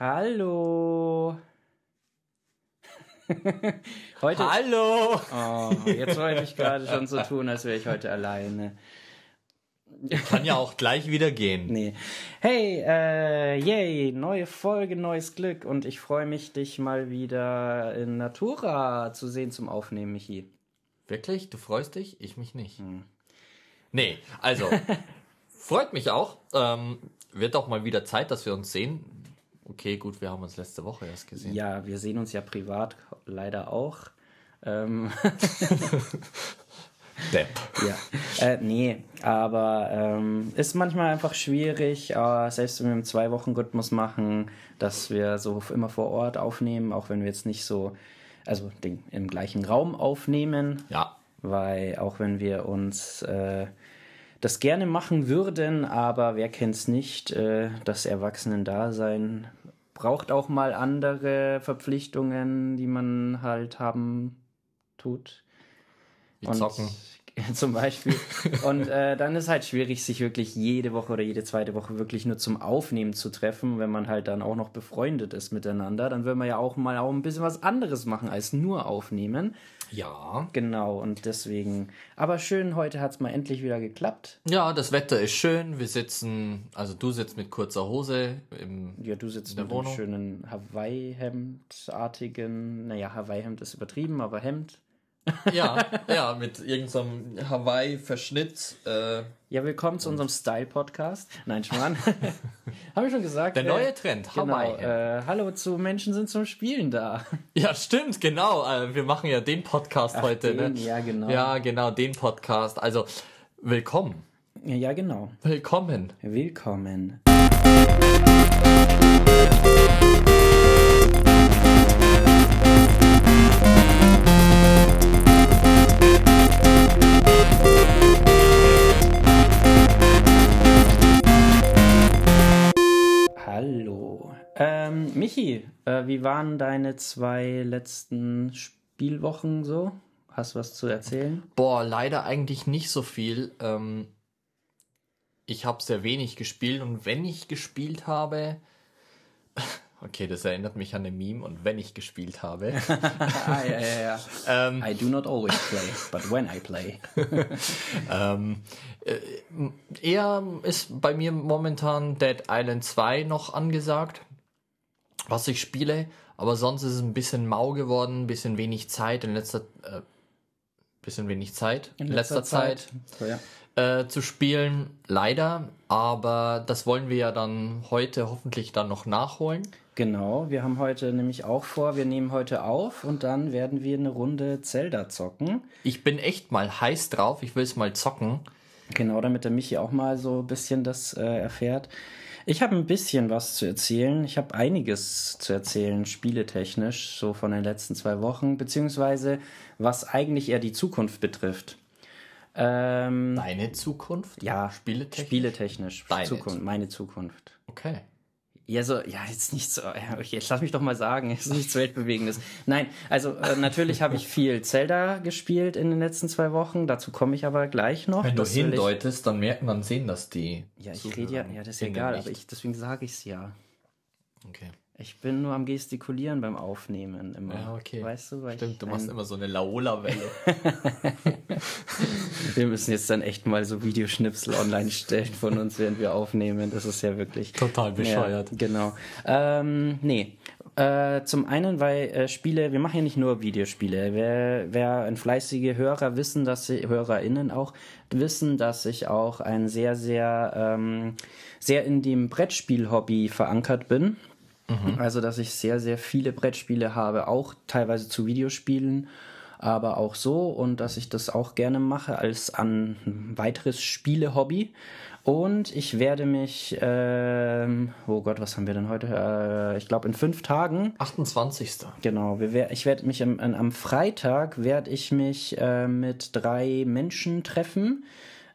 Hallo. heute. Hallo! Oh, jetzt wollte ich gerade schon so tun, als wäre ich heute alleine. Kann ja auch gleich wieder gehen. Nee. Hey, äh, yay, neue Folge, neues Glück und ich freue mich, dich mal wieder in Natura zu sehen zum Aufnehmen, Michi. Wirklich? Du freust dich? Ich mich nicht. Nee, also, freut mich auch. Ähm, wird auch mal wieder Zeit, dass wir uns sehen. Okay, gut, wir haben uns letzte Woche erst gesehen. Ja, wir sehen uns ja privat leider auch. Ähm, Depp. Ja, äh, nee, aber ähm, ist manchmal einfach schwierig, äh, selbst wenn wir im Zwei-Wochen-Rhythmus machen, dass wir so immer vor Ort aufnehmen, auch wenn wir jetzt nicht so, also den, im gleichen Raum aufnehmen, Ja, weil auch wenn wir uns äh, das gerne machen würden, aber wer kennt's nicht, äh, das Erwachsenen-Dasein braucht auch mal andere Verpflichtungen, die man halt haben tut. wie zocken. Zum Beispiel. Und äh, dann ist halt schwierig, sich wirklich jede Woche oder jede zweite Woche wirklich nur zum Aufnehmen zu treffen, wenn man halt dann auch noch befreundet ist miteinander. Dann will man ja auch mal auch ein bisschen was anderes machen als nur aufnehmen. Ja. Genau, und deswegen. Aber schön, heute hat's mal endlich wieder geklappt. Ja, das Wetter ist schön. Wir sitzen, also du sitzt mit kurzer Hose im. Ja, du sitzt der mit einem Wohnung? schönen Hawaii-Hemd-artigen, naja, Hawaii-Hemd ist übertrieben, aber Hemd. Ja, ja, mit irgendeinem Hawaii-Verschnitt. Äh, Ja, willkommen zu unserem Style-Podcast. Nein, Schmarrn. Haben wir schon gesagt. der äh, neue Trend, Genau, Hawaii. äh, hallo zu Menschen sind zum Spielen da. Ja, stimmt, genau. Äh, wir machen ja den Podcast heute, den, ne? ja, genau. Ja, genau, den Podcast. Also, willkommen. Ja, genau. Willkommen. Willkommen. Hallo. Ähm, Michi, äh, wie waren deine zwei letzten Spielwochen so? Hast du was zu erzählen? Boah, leider eigentlich nicht so viel. Ähm, ich habe sehr wenig gespielt und wenn ich gespielt habe. Okay, das erinnert mich an ein Meme und wenn ich gespielt habe. ah, ja, ja, ja. ähm, I do not always play, but when I play. ähm, äh, eher ist bei mir momentan Dead Island 2 noch angesagt, was ich spiele. Aber sonst ist es ein bisschen mau geworden, ein bisschen wenig Zeit in letzter äh, bisschen wenig Zeit in letzter, Zeit. So, ja. äh, zu spielen, leider. Aber das wollen wir ja dann heute hoffentlich dann noch nachholen. Genau, wir haben heute nämlich auch vor, wir nehmen heute auf und dann werden wir eine Runde Zelda zocken. Ich bin echt mal heiß drauf. Ich will es mal zocken. Genau, damit der Michi auch mal so ein bisschen das äh, erfährt. Ich habe ein bisschen was zu erzählen. Ich habe einiges zu erzählen, spieletechnisch, so von den letzten zwei Wochen, beziehungsweise was eigentlich eher die Zukunft betrifft. Ähm, Deine Zukunft? ja, Spieletechnisch? Spieletechnisch. Deine Zukunft, meine Zukunft. Okay. Ja, so, ja, jetzt nicht so, ja, okay, jetzt lass mich doch mal sagen, es ist nichts Weltbewegendes. Nein, also äh, natürlich habe ich viel Zelda gespielt in den letzten zwei Wochen, dazu komme ich aber gleich noch. Wenn du Das will ich- hindeutest, dann merken, dann sehen das die. Ja, ich rede ja, ja, das ist ja egal, aber ich, deswegen sage ich es ja. Okay. Ich bin nur am Gestikulieren beim Aufnehmen immer. Ja, okay. Weißt du, weil Stimmt, du machst immer so eine Laola-Welle. Wir müssen jetzt dann echt mal so Videoschnipsel online stellen von uns, während wir aufnehmen. Das ist ja wirklich Total bescheuert. Ja, genau. Ähm, nee. Äh, zum einen, weil äh, Spiele, wir machen ja nicht nur Videospiele. Wer, wer ein fleißige Hörer wissen, dass sie, HörerInnen auch wissen, dass ich auch ein sehr, sehr, ähm, sehr in dem Brettspiel-Hobby verankert bin. Also, dass ich sehr, sehr viele Brettspiele habe, auch teilweise zu Videospielen, aber auch so und dass ich das auch gerne mache als ein weiteres Spiele-Hobby. Und ich werde mich, ähm, oh Gott, was haben wir denn heute? Äh, ich glaube in fünf Tagen 28. Genau, wir ich werde mich am, am Freitag werde ich mich äh, mit drei Menschen treffen.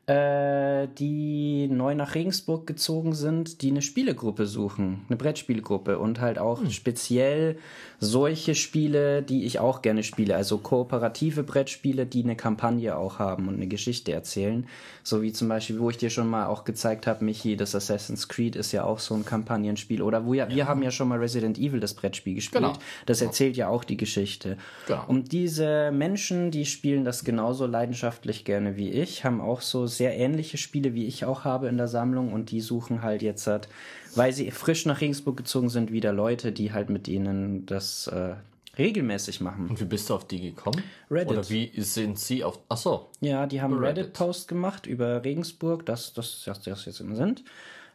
Äh, die neu nach Regensburg gezogen sind, die eine Spielegruppe suchen, eine Brettspielgruppe und halt auch hm. speziell solche Spiele, die ich auch gerne spiele, also kooperative Brettspiele, die eine Kampagne auch haben und eine Geschichte erzählen, so wie zum Beispiel, wo ich dir schon mal auch gezeigt habe, Michi, das Assassin's Creed ist ja auch so ein Kampagnenspiel oder wo ja, ja. wir haben ja schon mal Resident Evil das Brettspiel gespielt, genau. das erzählt ja auch die Geschichte. Genau. Und diese Menschen, die spielen das genauso leidenschaftlich gerne wie ich, haben auch so sehr ähnliche Spiele, wie ich auch habe in der Sammlung und die suchen halt jetzt halt, weil sie frisch nach Regensburg gezogen sind, wieder Leute, die halt mit ihnen das äh, regelmäßig machen. Und wie bist du auf die gekommen? Reddit. Oder wie sind sie auf. Ach so. Ja, die haben Reddit-Post gemacht über Regensburg, dass das, das, das jetzt immer sind.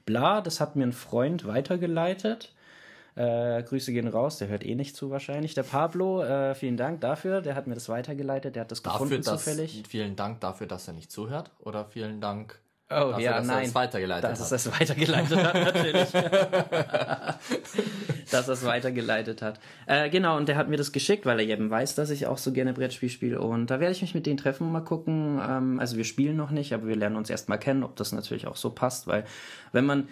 Bla, das hat mir ein Freund weitergeleitet. Äh, Grüße gehen raus, der hört eh nicht zu wahrscheinlich. Der Pablo, äh, vielen Dank dafür, der hat mir das weitergeleitet, der hat das dafür, gefunden dass, zufällig. Vielen Dank dafür, dass er nicht zuhört oder vielen Dank Oh dafür, ja, dass nein. Er es weitergeleitet dass hat. es das weitergeleitet hat, natürlich. dass er es weitergeleitet hat. Äh, genau, und der hat mir das geschickt, weil er eben weiß, dass ich auch so gerne Brettspiel spiele. Und da werde ich mich mit denen treffen und mal gucken. Ähm, also wir spielen noch nicht, aber wir lernen uns erstmal kennen, ob das natürlich auch so passt, weil wenn man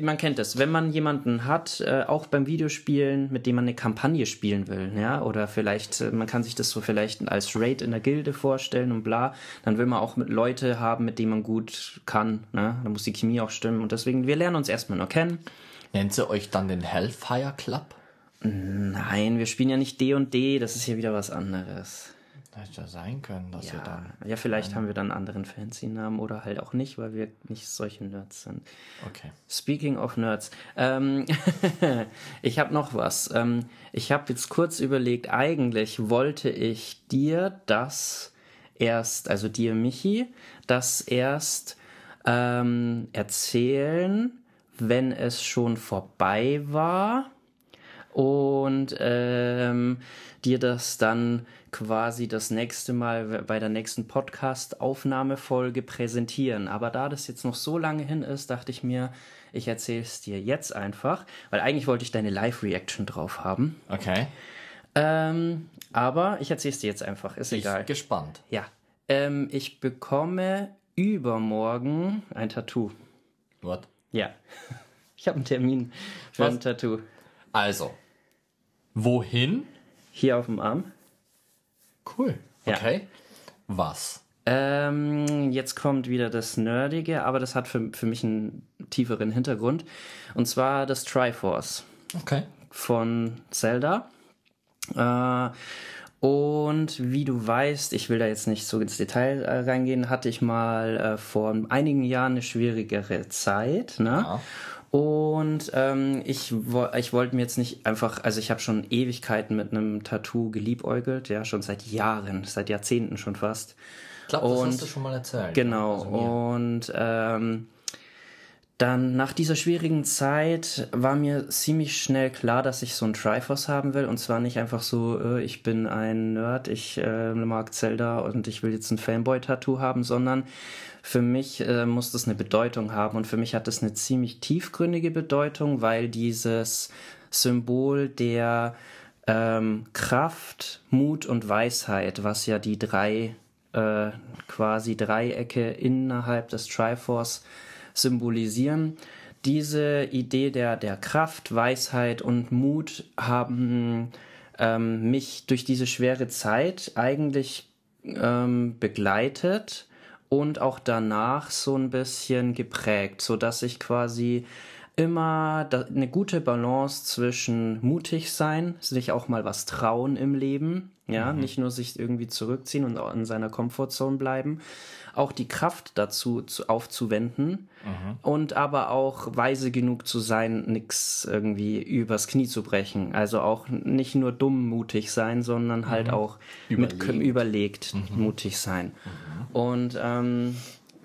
man kennt es, wenn man jemanden hat, äh, auch beim Videospielen, mit dem man eine Kampagne spielen will, ja, oder vielleicht, äh, man kann sich das so vielleicht als Raid in der Gilde vorstellen und bla, dann will man auch mit Leute haben, mit denen man gut kann, ne? Da muss die Chemie auch stimmen und deswegen, wir lernen uns erstmal nur kennen. Nennt sie euch dann den Hellfire Club? Nein, wir spielen ja nicht D und D, das ist hier wieder was anderes. Hätte ja sein können, dass ja, wir dann. Ja, vielleicht haben wir dann einen anderen Fancy-Namen oder halt auch nicht, weil wir nicht solche Nerds sind. Okay. Speaking of Nerds, ähm, ich habe noch was. Ähm, ich habe jetzt kurz überlegt, eigentlich wollte ich dir das erst, also dir, Michi, das erst ähm, erzählen, wenn es schon vorbei war und ähm, dir das dann quasi das nächste Mal bei der nächsten Podcast-Aufnahmefolge präsentieren. Aber da das jetzt noch so lange hin ist, dachte ich mir, ich erzähle es dir jetzt einfach, weil eigentlich wollte ich deine Live-Reaction drauf haben. Okay. Ähm, aber ich erzähle es dir jetzt einfach, ist ich egal. gespannt. Ja. Ähm, ich bekomme übermorgen ein Tattoo. What? Ja. Ich habe einen Termin für Was? ein Tattoo. Also, wohin? Hier auf dem Arm. Cool. Okay. Ja. Was? Ähm, jetzt kommt wieder das Nerdige, aber das hat für, für mich einen tieferen Hintergrund. Und zwar das Triforce. Okay. Von Zelda. Äh, und wie du weißt, ich will da jetzt nicht so ins Detail äh, reingehen, hatte ich mal äh, vor einigen Jahren eine schwierigere Zeit. Ne? Ja. Und ähm, ich, ich wollte mir jetzt nicht einfach, also ich habe schon Ewigkeiten mit einem Tattoo geliebäugelt, ja, schon seit Jahren, seit Jahrzehnten schon fast. Ich glaube, das hast du schon mal erzählt. Genau. Also und ähm, dann nach dieser schwierigen Zeit war mir ziemlich schnell klar, dass ich so ein Triforce haben will. Und zwar nicht einfach so, äh, ich bin ein Nerd, ich äh, mag Zelda und ich will jetzt ein Fanboy-Tattoo haben, sondern für mich äh, muss das eine Bedeutung haben und für mich hat das eine ziemlich tiefgründige Bedeutung, weil dieses Symbol der ähm, Kraft, Mut und Weisheit, was ja die drei äh, quasi Dreiecke innerhalb des Triforce symbolisieren, diese Idee der, der Kraft, Weisheit und Mut haben ähm, mich durch diese schwere Zeit eigentlich ähm, begleitet und auch danach so ein bisschen geprägt, so dass ich quasi immer eine gute Balance zwischen mutig sein, sich auch mal was trauen im Leben, ja, mhm. nicht nur sich irgendwie zurückziehen und in seiner Komfortzone bleiben, auch die Kraft dazu zu, aufzuwenden mhm. und aber auch weise genug zu sein, nichts irgendwie übers Knie zu brechen. Also auch nicht nur dumm mutig sein, sondern halt mhm. auch überlegt, mit, überlegt mhm. mutig sein. Mhm. Und ähm,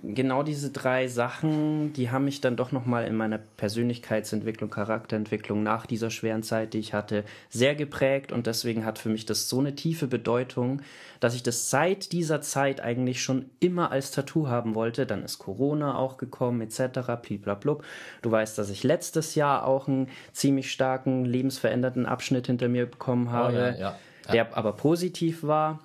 genau diese drei Sachen, die haben mich dann doch nochmal in meiner Persönlichkeitsentwicklung, Charakterentwicklung nach dieser schweren Zeit, die ich hatte, sehr geprägt und deswegen hat für mich das so eine tiefe Bedeutung, dass ich das seit dieser Zeit eigentlich schon immer als Tattoo haben wollte. Dann ist Corona auch gekommen, etc. Bliblablub. Du weißt, dass ich letztes Jahr auch einen ziemlich starken, lebensveränderten Abschnitt hinter mir bekommen habe, oh, ja, ja, ja. der aber positiv war.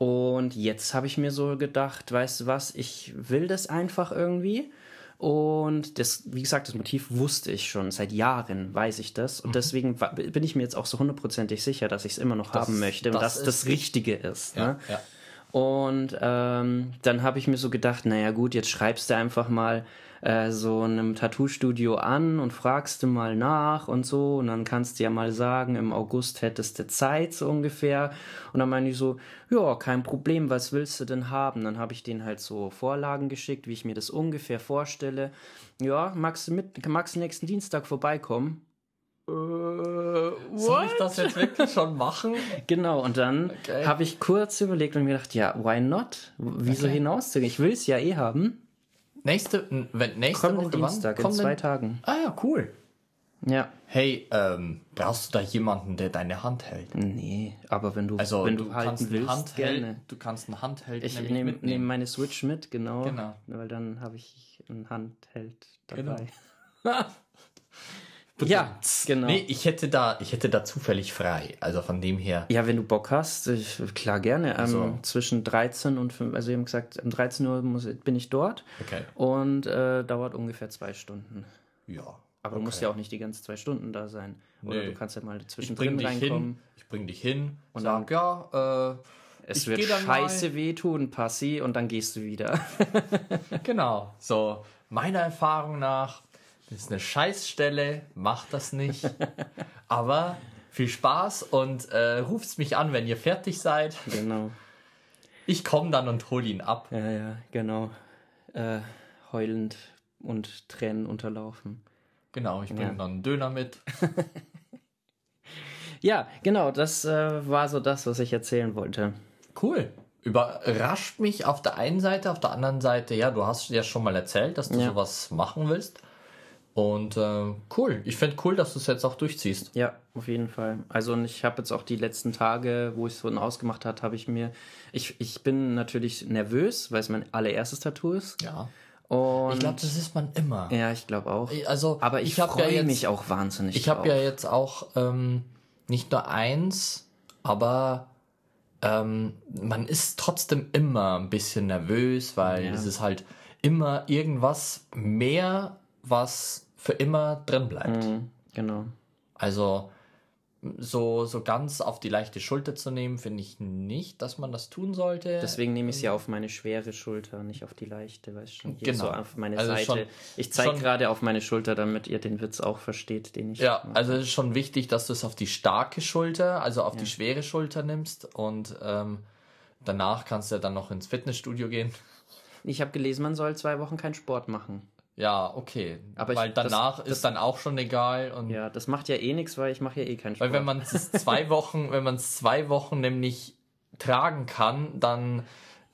Und jetzt habe ich mir so gedacht, weißt du was, ich will das einfach irgendwie. Und das, wie gesagt, das Motiv wusste ich schon. Seit Jahren weiß ich das. Und deswegen wa- bin ich mir jetzt auch so hundertprozentig sicher, dass ich es immer noch haben möchte und das dass das Richtige ist. Ne? ja. Und ähm, dann habe ich mir so gedacht, naja gut, jetzt schreibst du einfach mal äh, so einem Tattoo-Studio an und fragst du mal nach und so. Und dann kannst du ja mal sagen, im August hättest du Zeit so ungefähr. Und dann meine ich so, ja, kein Problem, was willst du denn haben? Dann habe ich denen halt so Vorlagen geschickt, wie ich mir das ungefähr vorstelle. Ja, magst du, mit, magst du nächsten Dienstag vorbeikommen? Äh, Soll ich das jetzt wirklich schon machen? Genau, und dann Okay. habe ich kurz überlegt und mir gedacht, ja, why not? Wieso Okay. hinauszugehen? Ich will es ja eh haben. Nächste, wenn, nächste Kommenden Woche wann? Dienstag, in Kommenden- zwei Tagen. Ah ja, cool. Ja. Hey, ähm, brauchst du da jemanden, der deine Hand hält? Nee, aber wenn du, Also wenn du, du, kannst halten willst, Handheld, gerne. du kannst einen Handheld Ich nehme nehm meine Switch mit, genau. Genau. Weil dann habe ich einen Handheld Genau. ja, genau. Nee, ich hätte da, ich hätte da zufällig frei. Also von dem her. Ja, wenn du Bock hast, ich, klar gerne. Ähm, Also- Zwischen 13 und 5, also wir haben gesagt, um 13 Uhr muss, bin ich dort Okay. und äh, dauert ungefähr zwei Stunden. Ja. Aber du musst ja auch nicht die ganzen zwei Stunden da sein. Oder Nee. du kannst ja mal Ich bring zwischendrin dich reinkommen. hin. Ich bring dich hin und dann- sag, ja, äh, Es ich wird dann scheiße wehtun, Passi, und dann gehst du wieder. mal. Genau. So, meiner Erfahrung nach, das ist eine Scheißstelle, macht das nicht. Aber viel Spaß und äh, ruft mich an, wenn ihr fertig seid. genau. Ich komme dann und hol ihn ab. Ja, ja, genau. Äh, heulend und Tränen unterlaufen. Genau, ich bringe Ja. dann einen Döner mit. Ja, genau, das äh, war so das, was ich erzählen wollte. Cool. Überrascht mich auf der einen Seite, auf der anderen Seite, ja, du hast ja schon mal erzählt, dass du Ja. sowas machen willst. Und äh, cool. Ich finde cool, dass du es jetzt auch durchziehst. Ja, auf jeden Fall. Also und ich habe jetzt auch die letzten Tage, wo ich es so ausgemacht hat, habe ich mir. Ich, ich bin natürlich nervös, weil es mein allererstes Tattoo ist. Ja. Und Ich glaube, das ist man immer. ja, ich glaube auch. Also, Aber ich, hab freue ja mich auch wahnsinnig. Ich habe ja jetzt auch ähm, nicht nur eins, aber ähm, man ist trotzdem immer ein bisschen nervös, weil Ja. es ist halt immer irgendwas mehr, was für immer drin bleibt. Mhm, genau. Also so, so ganz auf die leichte Schulter zu nehmen, finde ich nicht, dass man das tun sollte. Deswegen nehme ich es ja auf meine schwere Schulter, nicht auf die leichte, weißt du schon. Hier Genau. so auf meine Also Seite. schon- ich zeige gerade auf meine Schulter, damit ihr den Witz auch versteht, den ich. Ja, mache. also es ist schon wichtig, dass du es auf die starke Schulter, also auf die schwere Schulter nimmst und ähm, danach kannst du ja dann noch ins Fitnessstudio gehen. Ich habe gelesen, man soll zwei Wochen keinen Sport machen. Ja, okay. Aber ich- weil das- danach das- ist dann auch schon egal und Ja, das macht ja eh nichts, weil ich mache ja eh keinen Sport. weil wenn man es zwei Wochen, wenn man es zwei Wochen nämlich tragen kann, dann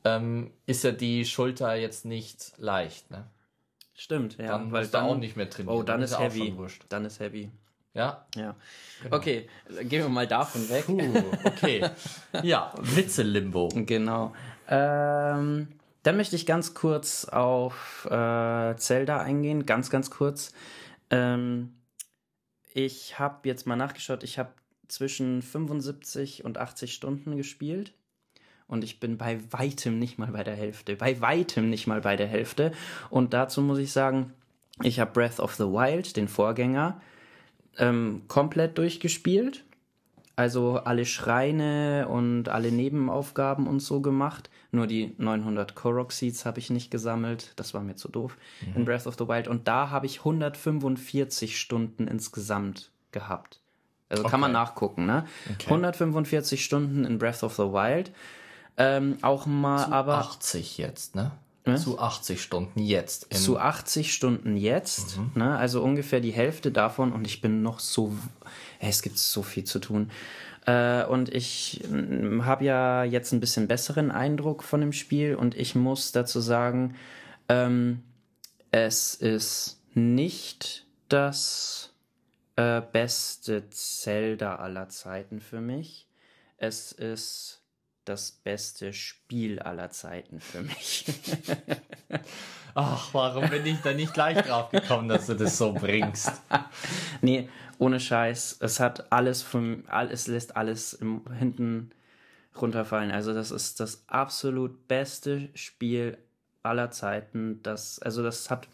ähm, ist ja die Schulter jetzt nicht leicht, ne? Stimmt, ja, Dann weil dann auch nicht mehr trainieren. Oh, dann ist auch heavy. Dann ist heavy. Ja. Ja. Okay, gehen wir mal davon weg. Puh, okay. ja, Witze-Limbo. Genau. Ähm, dann möchte ich ganz kurz auf äh, Zelda eingehen, ganz, ganz kurz. Ähm, ich habe jetzt mal nachgeschaut, ich habe zwischen 75 und 80 Stunden gespielt. Und ich bin bei weitem nicht mal bei der Hälfte. Bei weitem nicht mal bei der Hälfte. Und dazu muss ich sagen, ich habe Breath of the Wild, den Vorgänger, ähm, komplett durchgespielt. Also alle Schreine und alle Nebenaufgaben und so gemacht. Nur die 900 Korok Seeds habe ich nicht gesammelt. Das war mir zu doof in Breath of the Wild. Und da habe ich 145 Stunden insgesamt gehabt. Also kann man Okay. nachgucken, ne? 145 Stunden in Breath of the Wild. Ähm, auch mal, aber 80 jetzt, ne? Zu 80 Stunden jetzt. Zu 80 Stunden jetzt, ne? also ungefähr die Hälfte davon und ich bin noch so, Ey, es gibt so viel zu tun. Äh, und ich habe ja jetzt ein bisschen besseren Eindruck von dem Spiel und ich muss dazu sagen, ähm, es ist nicht das äh, beste Zelda aller Zeiten für mich. Es ist das beste Spiel aller Zeiten für mich. Ach, warum bin ich da nicht gleich drauf gekommen, dass du das so bringst? Nee, ohne Scheiß. Es hat alles all- es lässt alles im, hinten runterfallen. Also das ist das absolut beste Spiel aller Zeiten. Das, also das hat,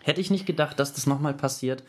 hätte ich nicht gedacht, dass das nochmal passiert,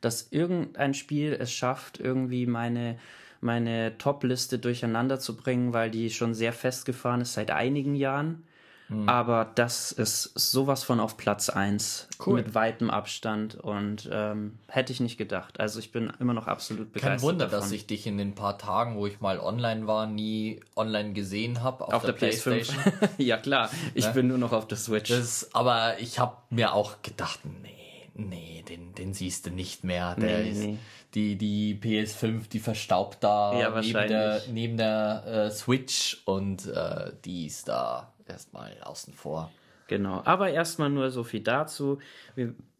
dass irgendein Spiel es schafft, irgendwie meine, meine Top-Liste durcheinander zu bringen, weil die schon sehr festgefahren ist seit einigen Jahren. Hm. Aber das ist sowas von auf Platz 1 Cool. mit weitem Abstand und ähm, hätte ich nicht gedacht. Also ich bin immer noch absolut begeistert. Kein Wunder, davon. dass ich dich in den paar Tagen, wo ich mal online war, nie online gesehen habe auf, auf der, PS5. ja klar, ich bin nur noch auf der Switch. Das, aber ich habe mir auch gedacht, nee, nee, den, den siehst du nicht mehr. Der Nee, ist, nee. Die, die PS5, die verstaubt da Ja, neben der, neben der äh, Switch und äh, die ist da erstmal außen vor. Genau, aber erstmal nur so viel dazu.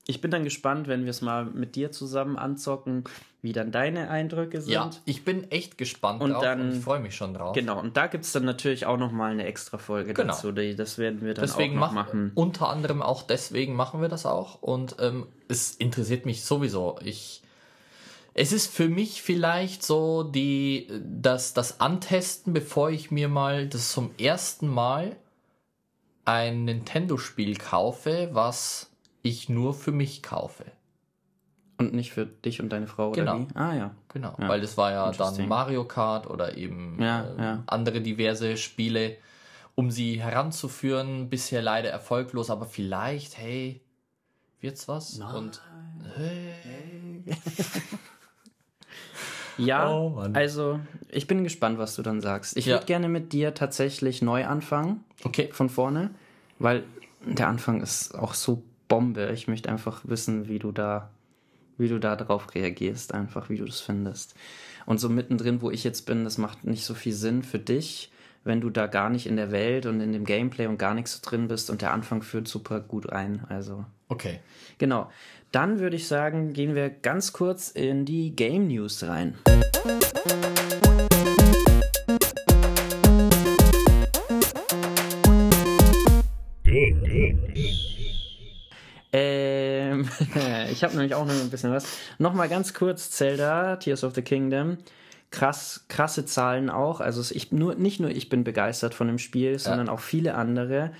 Ich bin dann gespannt, wenn wir es mal mit dir zusammen anzocken, wie dann deine Eindrücke sind. Ja, ich bin echt gespannt Und drauf dann- und ich freue mich schon drauf. Genau, und da gibt es dann natürlich auch nochmal eine extra Folge Genau. dazu. Die, das werden wir dann Deswegen auch noch mach, machen. unter anderem auch deswegen machen wir das auch und ähm, es interessiert mich sowieso. Ich es ist für mich vielleicht so die das das Antesten, bevor ich mir mal das zum ersten Mal ein Nintendo Spiel kaufe, was ich nur für mich kaufe. Und nicht für dich und deine Frau, Genau. oder wie? Ah ja. Genau, Ja, weil das war ja dann. Mario Kart oder eben Ja, äh, ja. andere diverse Spiele, um sie heranzuführen. Bisher leider erfolglos, aber vielleicht, hey, wird's was? Und Ja, Oh, also ich bin gespannt, was du dann sagst. Ich würde gerne mit dir tatsächlich neu anfangen, okay, von vorne, weil der Anfang ist auch so Bombe. Ich möchte einfach wissen, wie du da, wie du da drauf reagierst, einfach wie du das findest. Und so mittendrin, wo ich jetzt bin, das macht nicht so viel Sinn für dich, wenn du da gar nicht in der Welt und in dem Gameplay und gar nichts drin bist und der Anfang führt super gut ein. Also okay. Genau. Dann würde ich sagen, gehen wir ganz kurz in die Game News rein. ich habe nämlich auch noch ein bisschen was. Nochmal ganz kurz, Zelda, Tears of the Kingdom. Krass, krasse Zahlen auch. Also ich, nur, nicht nur ich bin begeistert von dem Spiel, sondern auch viele andere.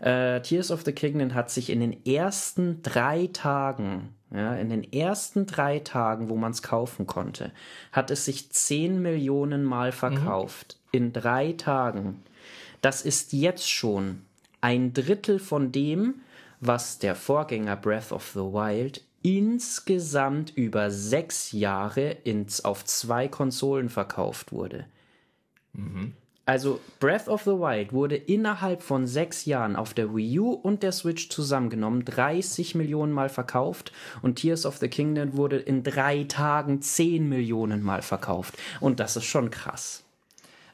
Äh, Tears of the Kingdom hat sich in den ersten drei Tagen, ja, in den ersten drei Tagen, wo man es kaufen konnte, hat es sich 10 Millionen Mal verkauft. In drei Tagen. Das ist jetzt schon ein Drittel von dem, was der Vorgänger Breath of the Wild insgesamt über sechs Jahre ins, auf zwei Konsolen verkauft wurde. Also Breath of the Wild wurde innerhalb von sechs Jahren auf der Wii U und der Switch zusammengenommen 30 Millionen Mal verkauft und Tears of the Kingdom wurde in drei Tagen 10 Millionen Mal verkauft. Und das ist schon krass.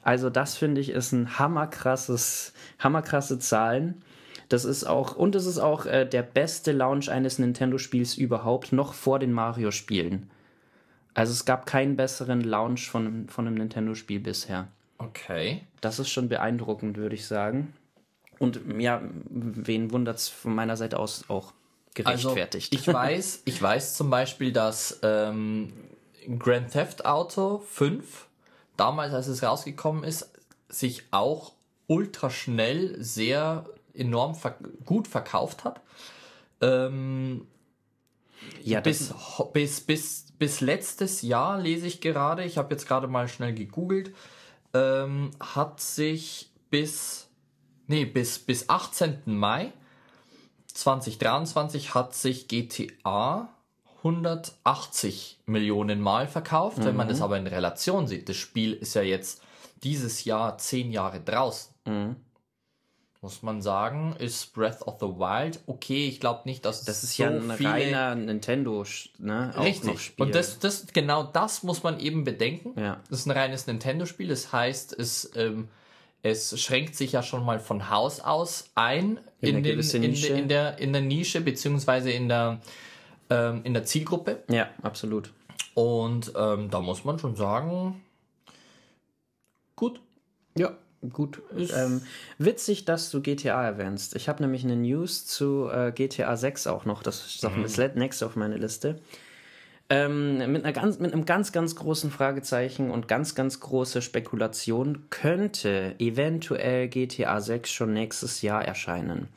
Also das finde ich ist ein hammerkrasses, hammerkrasse Zahlen. Das ist auch, und es ist auch äh, der beste Launch eines Nintendo-Spiels überhaupt, noch vor den Mario-Spielen. Also es gab keinen besseren Launch von, von einem Nintendo-Spiel bisher. Okay. Das ist schon beeindruckend, würde ich sagen. Und ja, wen wundert es von meiner Seite aus auch gerechtfertigt? Also, ich weiß, ich weiß zum Beispiel, dass ähm, Grand Theft Auto 5, damals als es rausgekommen ist, sich auch ultra schnell sehr enorm ver gut verkauft hat. Ähm, ja, bis, bis, bis, bis letztes Jahr lese ich gerade, ich habe jetzt gerade mal schnell gegoogelt, ähm, hat sich bis, nee, bis, bis 18. Mai 2023 hat sich GTA 180 Millionen Mal verkauft. Wenn man das aber in Relation sieht, das Spiel ist ja jetzt dieses Jahr zehn Jahre draußen. Muss man sagen, ist Breath of the Wild okay. Ich glaube nicht, dass das ist so ja ein viele reiner Nintendo, ne? Auch noch Richtig. Und das, das, genau das muss man eben bedenken. Ja. Das ist ein reines Nintendo-Spiel. Das heißt, es, ähm, es schränkt sich ja schon mal von Haus aus ein In in, den, in, in, der, in der Nische, beziehungsweise in der, ähm, in der Zielgruppe. ja, absolut. Und ähm, da muss man schon sagen, gut. Ja, gut. Ähm, witzig, dass du GTA erwähnst. Ich habe nämlich eine News zu äh, GTA 6 auch noch. Das ist auch das let- nächste auf meiner Liste. Ähm, mit, einer ganz, mit einem ganz, ganz großen Fragezeichen und ganz, ganz große Spekulation könnte eventuell GTA 6 schon nächstes Jahr erscheinen.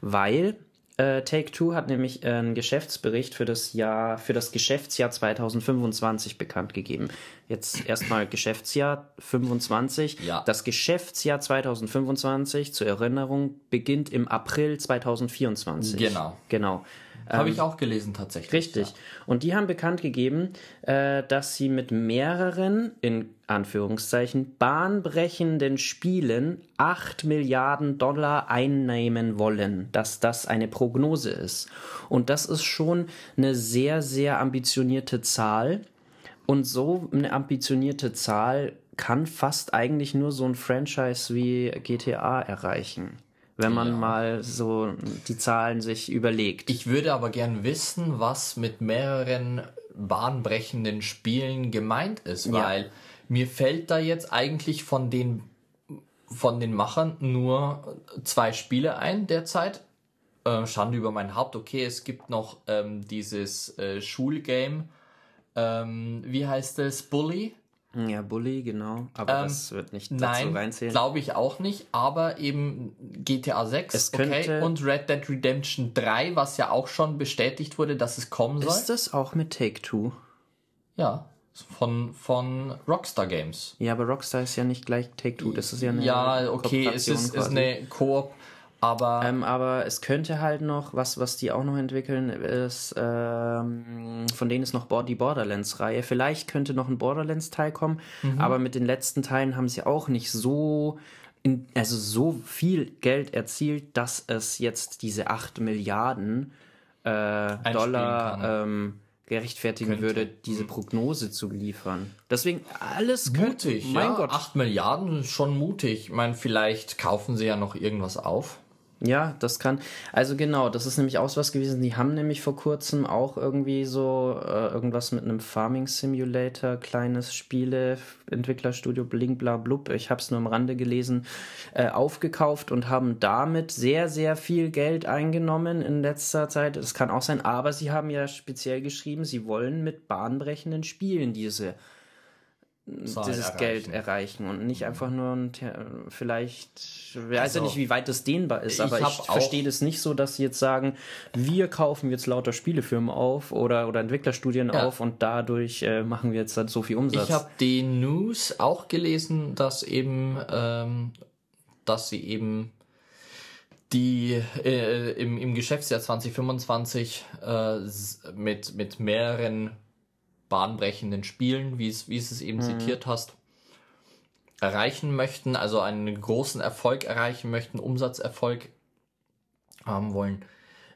Weil äh, Take Two hat nämlich einen Geschäftsbericht für das Jahr, für das Geschäftsjahr 2025 bekannt gegeben. Jetzt erstmal Geschäftsjahr 25. Ja. Das Geschäftsjahr 2025, zur Erinnerung, beginnt im April 2024. Genau. Genau. Habe ich auch gelesen tatsächlich. Richtig. Und die haben bekannt gegeben, äh, dass sie mit mehreren, in Anführungszeichen, bahnbrechenden Spielen 8 Milliarden Dollar einnehmen wollen, dass das eine Prognose ist. Und das ist schon eine sehr, sehr ambitionierte Zahl. Und so eine ambitionierte Zahl kann fast eigentlich nur so ein Franchise wie GTA erreichen wenn man Ja. mal so die Zahlen sich überlegt. Ich würde aber gern wissen, was mit mehreren bahnbrechenden Spielen gemeint ist, weil mir fällt da jetzt eigentlich von den von den Machern nur zwei Spiele ein derzeit. Äh, Schande über mein Haupt. Okay, es gibt noch ähm, dieses äh, Schulgame. Ähm, wie heißt es? Bully? Ja, Bully, genau. Aber Ähm, das wird nicht dazu Nein, reinzählen. glaube ich auch nicht, aber eben GTA 6 Es okay, und Red Dead Redemption 3, was ja auch schon bestätigt wurde, dass es kommen soll. Ist das auch mit Take-Two? Ja, von, von Rockstar Games. Ja, aber Rockstar ist ja nicht gleich Take-Two. Das ist ja eine Ja, okay, es Kooperation ist, ist eine Koop, aber Ähm, aber es könnte halt noch, was, was die auch noch entwickeln, ist, ähm, von denen ist noch die Borderlands-Reihe. Vielleicht könnte noch ein Borderlands-Teil kommen, Mhm. aber mit den letzten Teilen haben sie auch nicht so, in, also so viel Geld erzielt, dass es jetzt diese 8 Milliarden äh, Dollar ähm, gerechtfertigen Könnte. würde, diese Prognose zu liefern. Deswegen alles könnte- mutig, Mein ja. Gott. 8 Milliarden ist schon mutig. Ich meine, vielleicht kaufen sie ja noch irgendwas auf. Ja, das kann. Also genau, das ist nämlich auch was gewesen. Die haben nämlich vor kurzem auch irgendwie so äh, irgendwas mit einem Farming Simulator, kleines Spiele, Entwicklerstudio, bling bla blub. Ich habe es nur am Rande gelesen, äh, aufgekauft und haben damit sehr, sehr viel Geld eingenommen in letzter Zeit. Das kann auch sein, aber sie haben ja speziell geschrieben, sie wollen mit bahnbrechenden Spielen diese Zahl dieses erreichen. Geld erreichen und nicht einfach nur ein, vielleicht, ich weiß ja Also, nicht, wie weit das dehnbar ist, ich aber ich, auch- verstehe das nicht so, dass sie jetzt sagen, wir kaufen jetzt lauter Spielefirmen auf oder, oder Entwicklerstudien Ja. auf und dadurch äh, machen wir jetzt halt so viel Umsatz. Ich habe die News auch gelesen, dass eben, ähm, dass sie eben die äh, im, im Geschäftsjahr 2025 äh, mit, mit mehreren bahnbrechenden Spielen, wie es, wie es es eben zitiert hast, erreichen möchten, also einen großen Erfolg erreichen möchten, Umsatzerfolg haben wollen.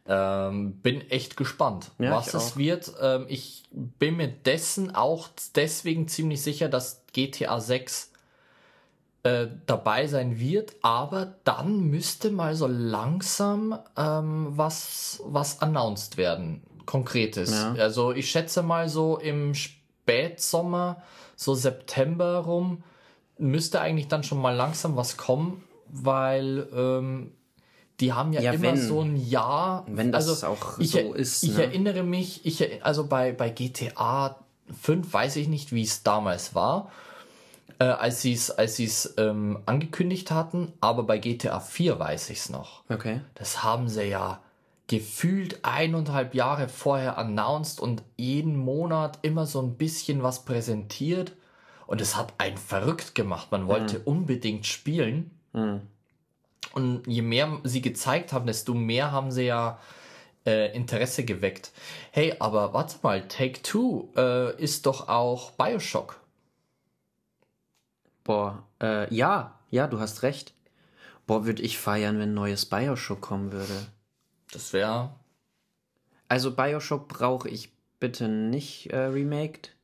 Ähm, bin echt gespannt, Ja, was es auch. wird. Ähm, ich bin mir dessen auch deswegen ziemlich sicher, dass GTA 6 äh, dabei sein wird, aber dann müsste mal so langsam ähm, was, was announced werden. Konkretes. Ja. Also ich schätze mal so im Spätsommer, so September rum, müsste eigentlich dann schon mal langsam was kommen, weil ähm, die haben ja, Ja, immer wenn- so ein Jahr. wenn das also auch ich, so ist, Ich ne? erinnere mich, ich, also bei, bei GTA 5 weiß ich nicht, wie es damals war, äh, als sie es als sie's, ähm, angekündigt hatten, aber bei GTA 4 weiß ich es noch. okay. Das haben sie ja gefühlt eineinhalb Jahre vorher announced und jeden Monat immer so ein bisschen was präsentiert. Und es hat einen verrückt gemacht. Man wollte unbedingt spielen. Und je mehr sie gezeigt haben, desto mehr haben sie ja äh, Interesse geweckt. Hey, aber warte mal, Take Two äh, ist doch auch Bioshock. Boah, äh, ja, ja, du hast recht. Boah, würde ich feiern, wenn ein neues Bioshock kommen würde. Das wäre. Also Bioshock brauche ich bitte nicht äh, remaked.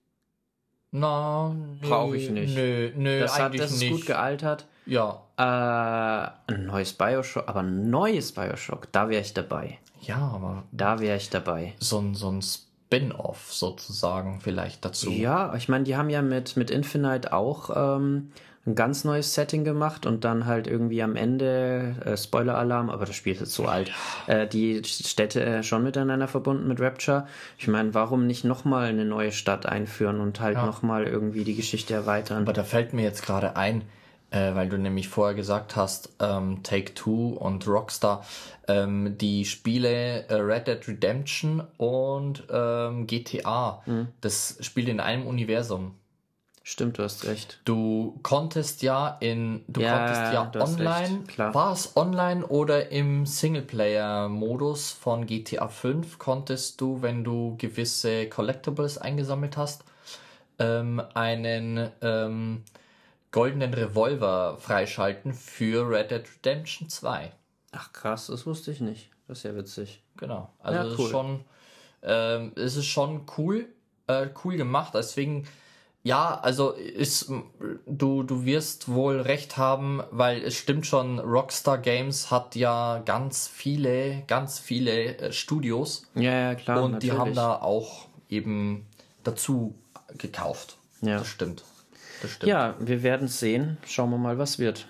Na, nö, Brauch ich nicht. Nö, nö, Das, hat, das ist nicht. gut gealtert. ja, Äh, ein neues Bioshock, aber ein neues Bioshock, da wäre ich dabei. ja, aber Da wäre ich dabei. so ein, so ein Spin-off sozusagen vielleicht dazu. Ja, ich meine, die haben ja mit, mit Infinite auch ähm, ein ganz neues Setting gemacht und dann halt irgendwie am Ende, äh, Spoiler-Alarm, aber das Spiel ist jetzt so alt, äh, die Städte äh, schon miteinander verbunden mit Rapture. Ich meine, warum nicht nochmal eine neue Stadt einführen und halt ja. nochmal irgendwie die Geschichte erweitern? Aber da fällt mir jetzt gerade ein, äh, weil du nämlich vorher gesagt hast, ähm, Take Two und Rockstar, ähm, die Spiele äh, Red Dead Redemption und ähm, GTA, mhm. das spielt in einem Universum. Stimmt, du hast recht. Du konntest ja in, du ja, konntest ja online, war es online oder im Singleplayer-Modus von GTA 5 konntest du, wenn du gewisse Collectibles eingesammelt hast, ähm, einen ähm, goldenen Revolver freischalten für Red Dead Redemption 2. Ach krass, das wusste ich nicht. Das ist ja witzig. Genau. Also ja, cool. es ist schon, ähm, es ist schon cool, äh, cool gemacht. Deswegen ja, also ist, du, du wirst wohl recht haben, weil es stimmt schon, Rockstar Games hat ja ganz viele, ganz viele äh, Studios. Ja, ja, klar. Und natürlich. die haben da auch eben dazu gekauft. Ja. Das stimmt. Das stimmt. Ja, wir werden sehen. Schauen wir mal, was wird.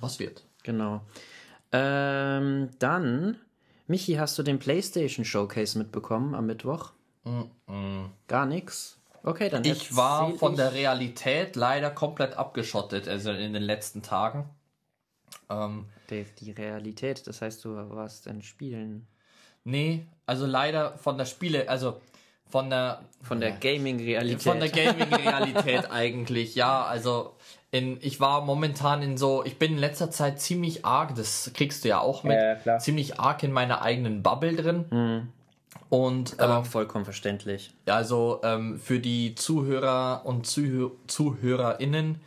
Was wird. Genau. Ähm, dann, Michi, hast du den PlayStation Showcase mitbekommen am Mittwoch? Mm -mm. Gar nichts. Okay, dann. Ich war von der Realität leider komplett abgeschottet, also in den letzten Tagen. Ähm, die, die Realität, das heißt, du warst in Spielen. Nee, also leider von der Spiele, also von der von der Gaming-Realität. Von der Gaming-Realität eigentlich, ja. Also in, ich war momentan in so, ich bin in letzter Zeit ziemlich arg, das kriegst du ja auch mit, ja, ziemlich arg in meiner eigenen Bubble drin. Mhm. Und, Aber ähm, vollkommen verständlich. Ja, also ähm, für die Zuhörer und Zuhör ZuhörerInnen,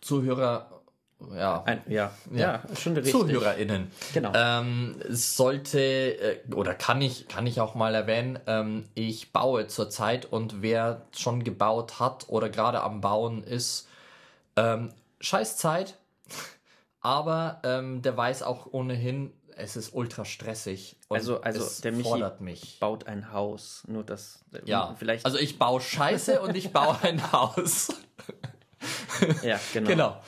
Zuhörer, ja. Ein, ja, ja, ja, schon richtig. ZuhörerInnen. Genau. Ähm, sollte, äh, oder kann ich, kann ich auch mal erwähnen, ähm, ich baue zurzeit und wer schon gebaut hat oder gerade am Bauen ist, ähm, scheiß Zeit, aber ähm, der weiß auch ohnehin, es ist ultra stressig. also, also der Michi mich. baut ein Haus. Nur das. Ja, vielleicht. Also ich baue Scheiße und ich baue ein Haus. ja, genau. Genau.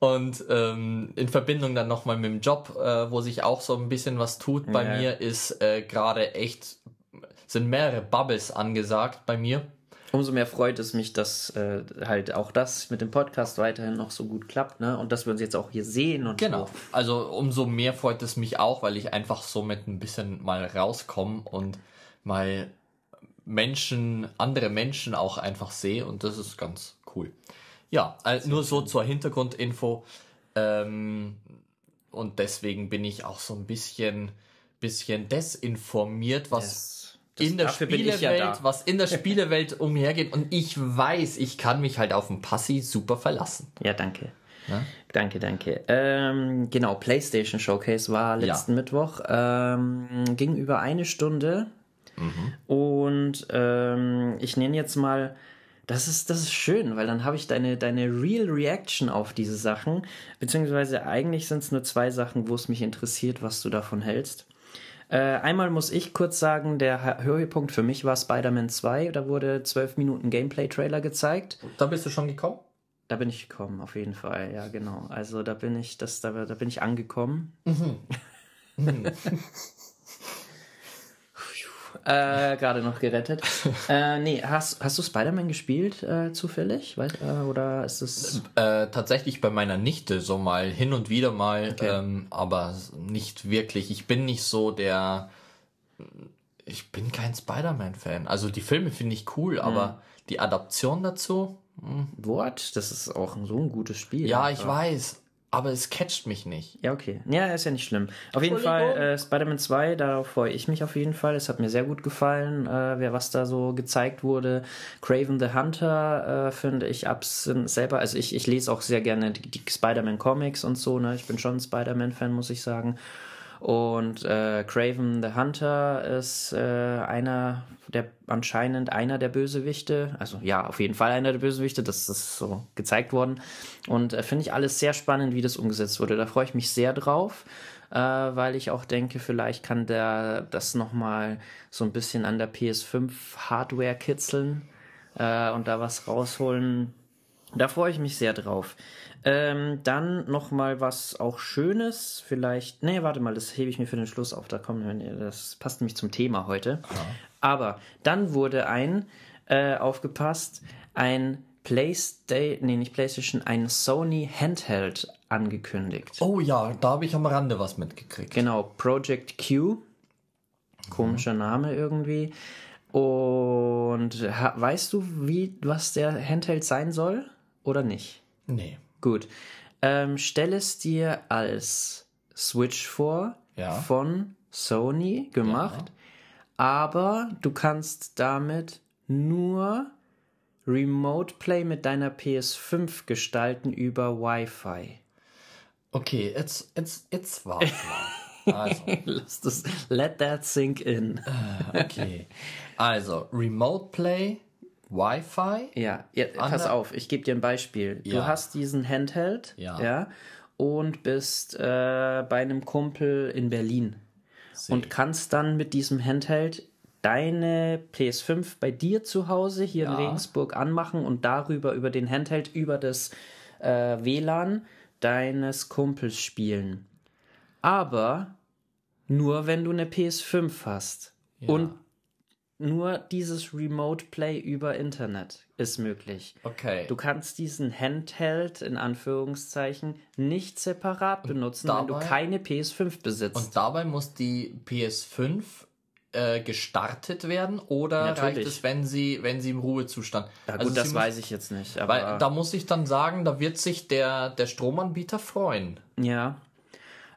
Und ähm, in Verbindung dann nochmal mit dem Job, äh, wo sich auch so ein bisschen was tut bei ja. mir, ist äh, gerade echt, sind mehrere Bubbles angesagt bei mir umso mehr freut es mich, dass äh, halt auch das mit dem Podcast weiterhin noch so gut klappt, ne? Und dass wir uns jetzt auch hier sehen und genau. So. Also umso mehr freut es mich auch, weil ich einfach somit ein bisschen mal rauskomme und mal Menschen, andere Menschen auch einfach sehe und das ist ganz cool. Ja, also nur so zur Hintergrundinfo. Ähm, und deswegen bin ich auch so ein bisschen, bisschen desinformiert, was yes in der Spielewelt, ja was in der Spielewelt umhergeht. Und ich weiß, ich kann mich halt auf den Passi super verlassen. Ja, danke. Ja? Danke, danke. Ähm, genau, PlayStation Showcase war letzten ja. Mittwoch. Ähm, ging über eine Stunde. Mhm. Und ähm, ich nenne jetzt mal, das ist, das ist schön, weil dann habe ich deine, deine Real Reaction auf diese Sachen. Beziehungsweise eigentlich sind es nur zwei Sachen, wo es mich interessiert, was du davon hältst. Äh, einmal muss ich kurz sagen, der Höhepunkt für mich war Spider-Man 2. Da wurde zwölf Minuten Gameplay-Trailer gezeigt. Da bist du schon gekommen? Da bin ich gekommen, auf jeden Fall, ja, genau. Also da bin ich, das, da, da bin ich angekommen. Mhm. mhm. Äh, gerade noch gerettet. äh, nee, hast, hast du Spider-Man gespielt äh, zufällig? Weiß, äh, oder ist es. Äh, tatsächlich bei meiner Nichte so mal hin und wieder mal, okay. ähm, aber nicht wirklich. Ich bin nicht so der. Ich bin kein Spider-Man-Fan. Also die Filme finde ich cool, mhm. aber die Adaption dazu. Hm. What? Das ist auch so ein gutes Spiel. Ja, ich weiß aber es catcht mich nicht. Ja, okay. Ja, ist ja nicht schlimm. Auf jeden Fall äh, Spider-Man 2, darauf freue ich mich auf jeden Fall. Es hat mir sehr gut gefallen, äh, wer was da so gezeigt wurde. Craven the Hunter äh, finde ich abs selber, also ich, ich lese auch sehr gerne die, die Spider-Man Comics und so, ne? Ich bin schon ein Spider-Man-Fan, muss ich sagen. Und äh, Craven the Hunter ist äh, einer der anscheinend einer der Bösewichte. Also ja, auf jeden Fall einer der Bösewichte. Das ist so gezeigt worden. Und äh, finde ich alles sehr spannend, wie das umgesetzt wurde. Da freue ich mich sehr drauf. Äh, weil ich auch denke, vielleicht kann der das nochmal so ein bisschen an der PS5 Hardware kitzeln äh, und da was rausholen, Da freue ich mich sehr drauf. Ähm, dann noch mal was auch Schönes, vielleicht. Nee, warte mal, das hebe ich mir für den Schluss auf. Da kommen das passt nämlich zum Thema heute. Aber dann wurde ein äh, aufgepasst, ein PlayStation, nee, nicht PlayStation, ein Sony Handheld angekündigt. Oh ja, da habe ich am Rande was mitgekriegt. Genau, Project Q. Komischer Name irgendwie. Und weißt du, wie was der Handheld sein soll oder nicht? Nee. Gut. Ähm, stell es dir als Switch vor Ja. von Sony gemacht, aber du kannst damit nur Remote Play mit deiner PS5 gestalten über Wi-Fi. Okay, jetzt, jetzt, jetzt warte mal. Also, Lass das, let that sink in. okay. Also, Remote Play, Wi-Fi. Ja, ja pass auf, ich gebe dir ein Beispiel. Du Ja. hast diesen Handheld Ja. ja, und bist äh, bei einem Kumpel in Berlin und kannst dann mit diesem Handheld deine PS5 bei dir zu Hause hier in Ja. Regensburg anmachen und darüber über den Handheld über das äh, WLAN deines Kumpels spielen. Aber nur wenn du eine PS5 hast. Und nur dieses Remote Play über Internet ist möglich. Okay. Du kannst diesen Handheld in Anführungszeichen nicht separat benutzen, wenn du dabei- keine PS5 besitzt. Und dabei muss die PS5 äh, gestartet werden oder Natürlich. reicht es, wenn sie, wenn sie im Ruhezustand? ja, gut, Also das sie weiß ich jetzt nicht. Muss, Aber weil da muss ich dann sagen, da wird sich der, der Stromanbieter freuen. ja,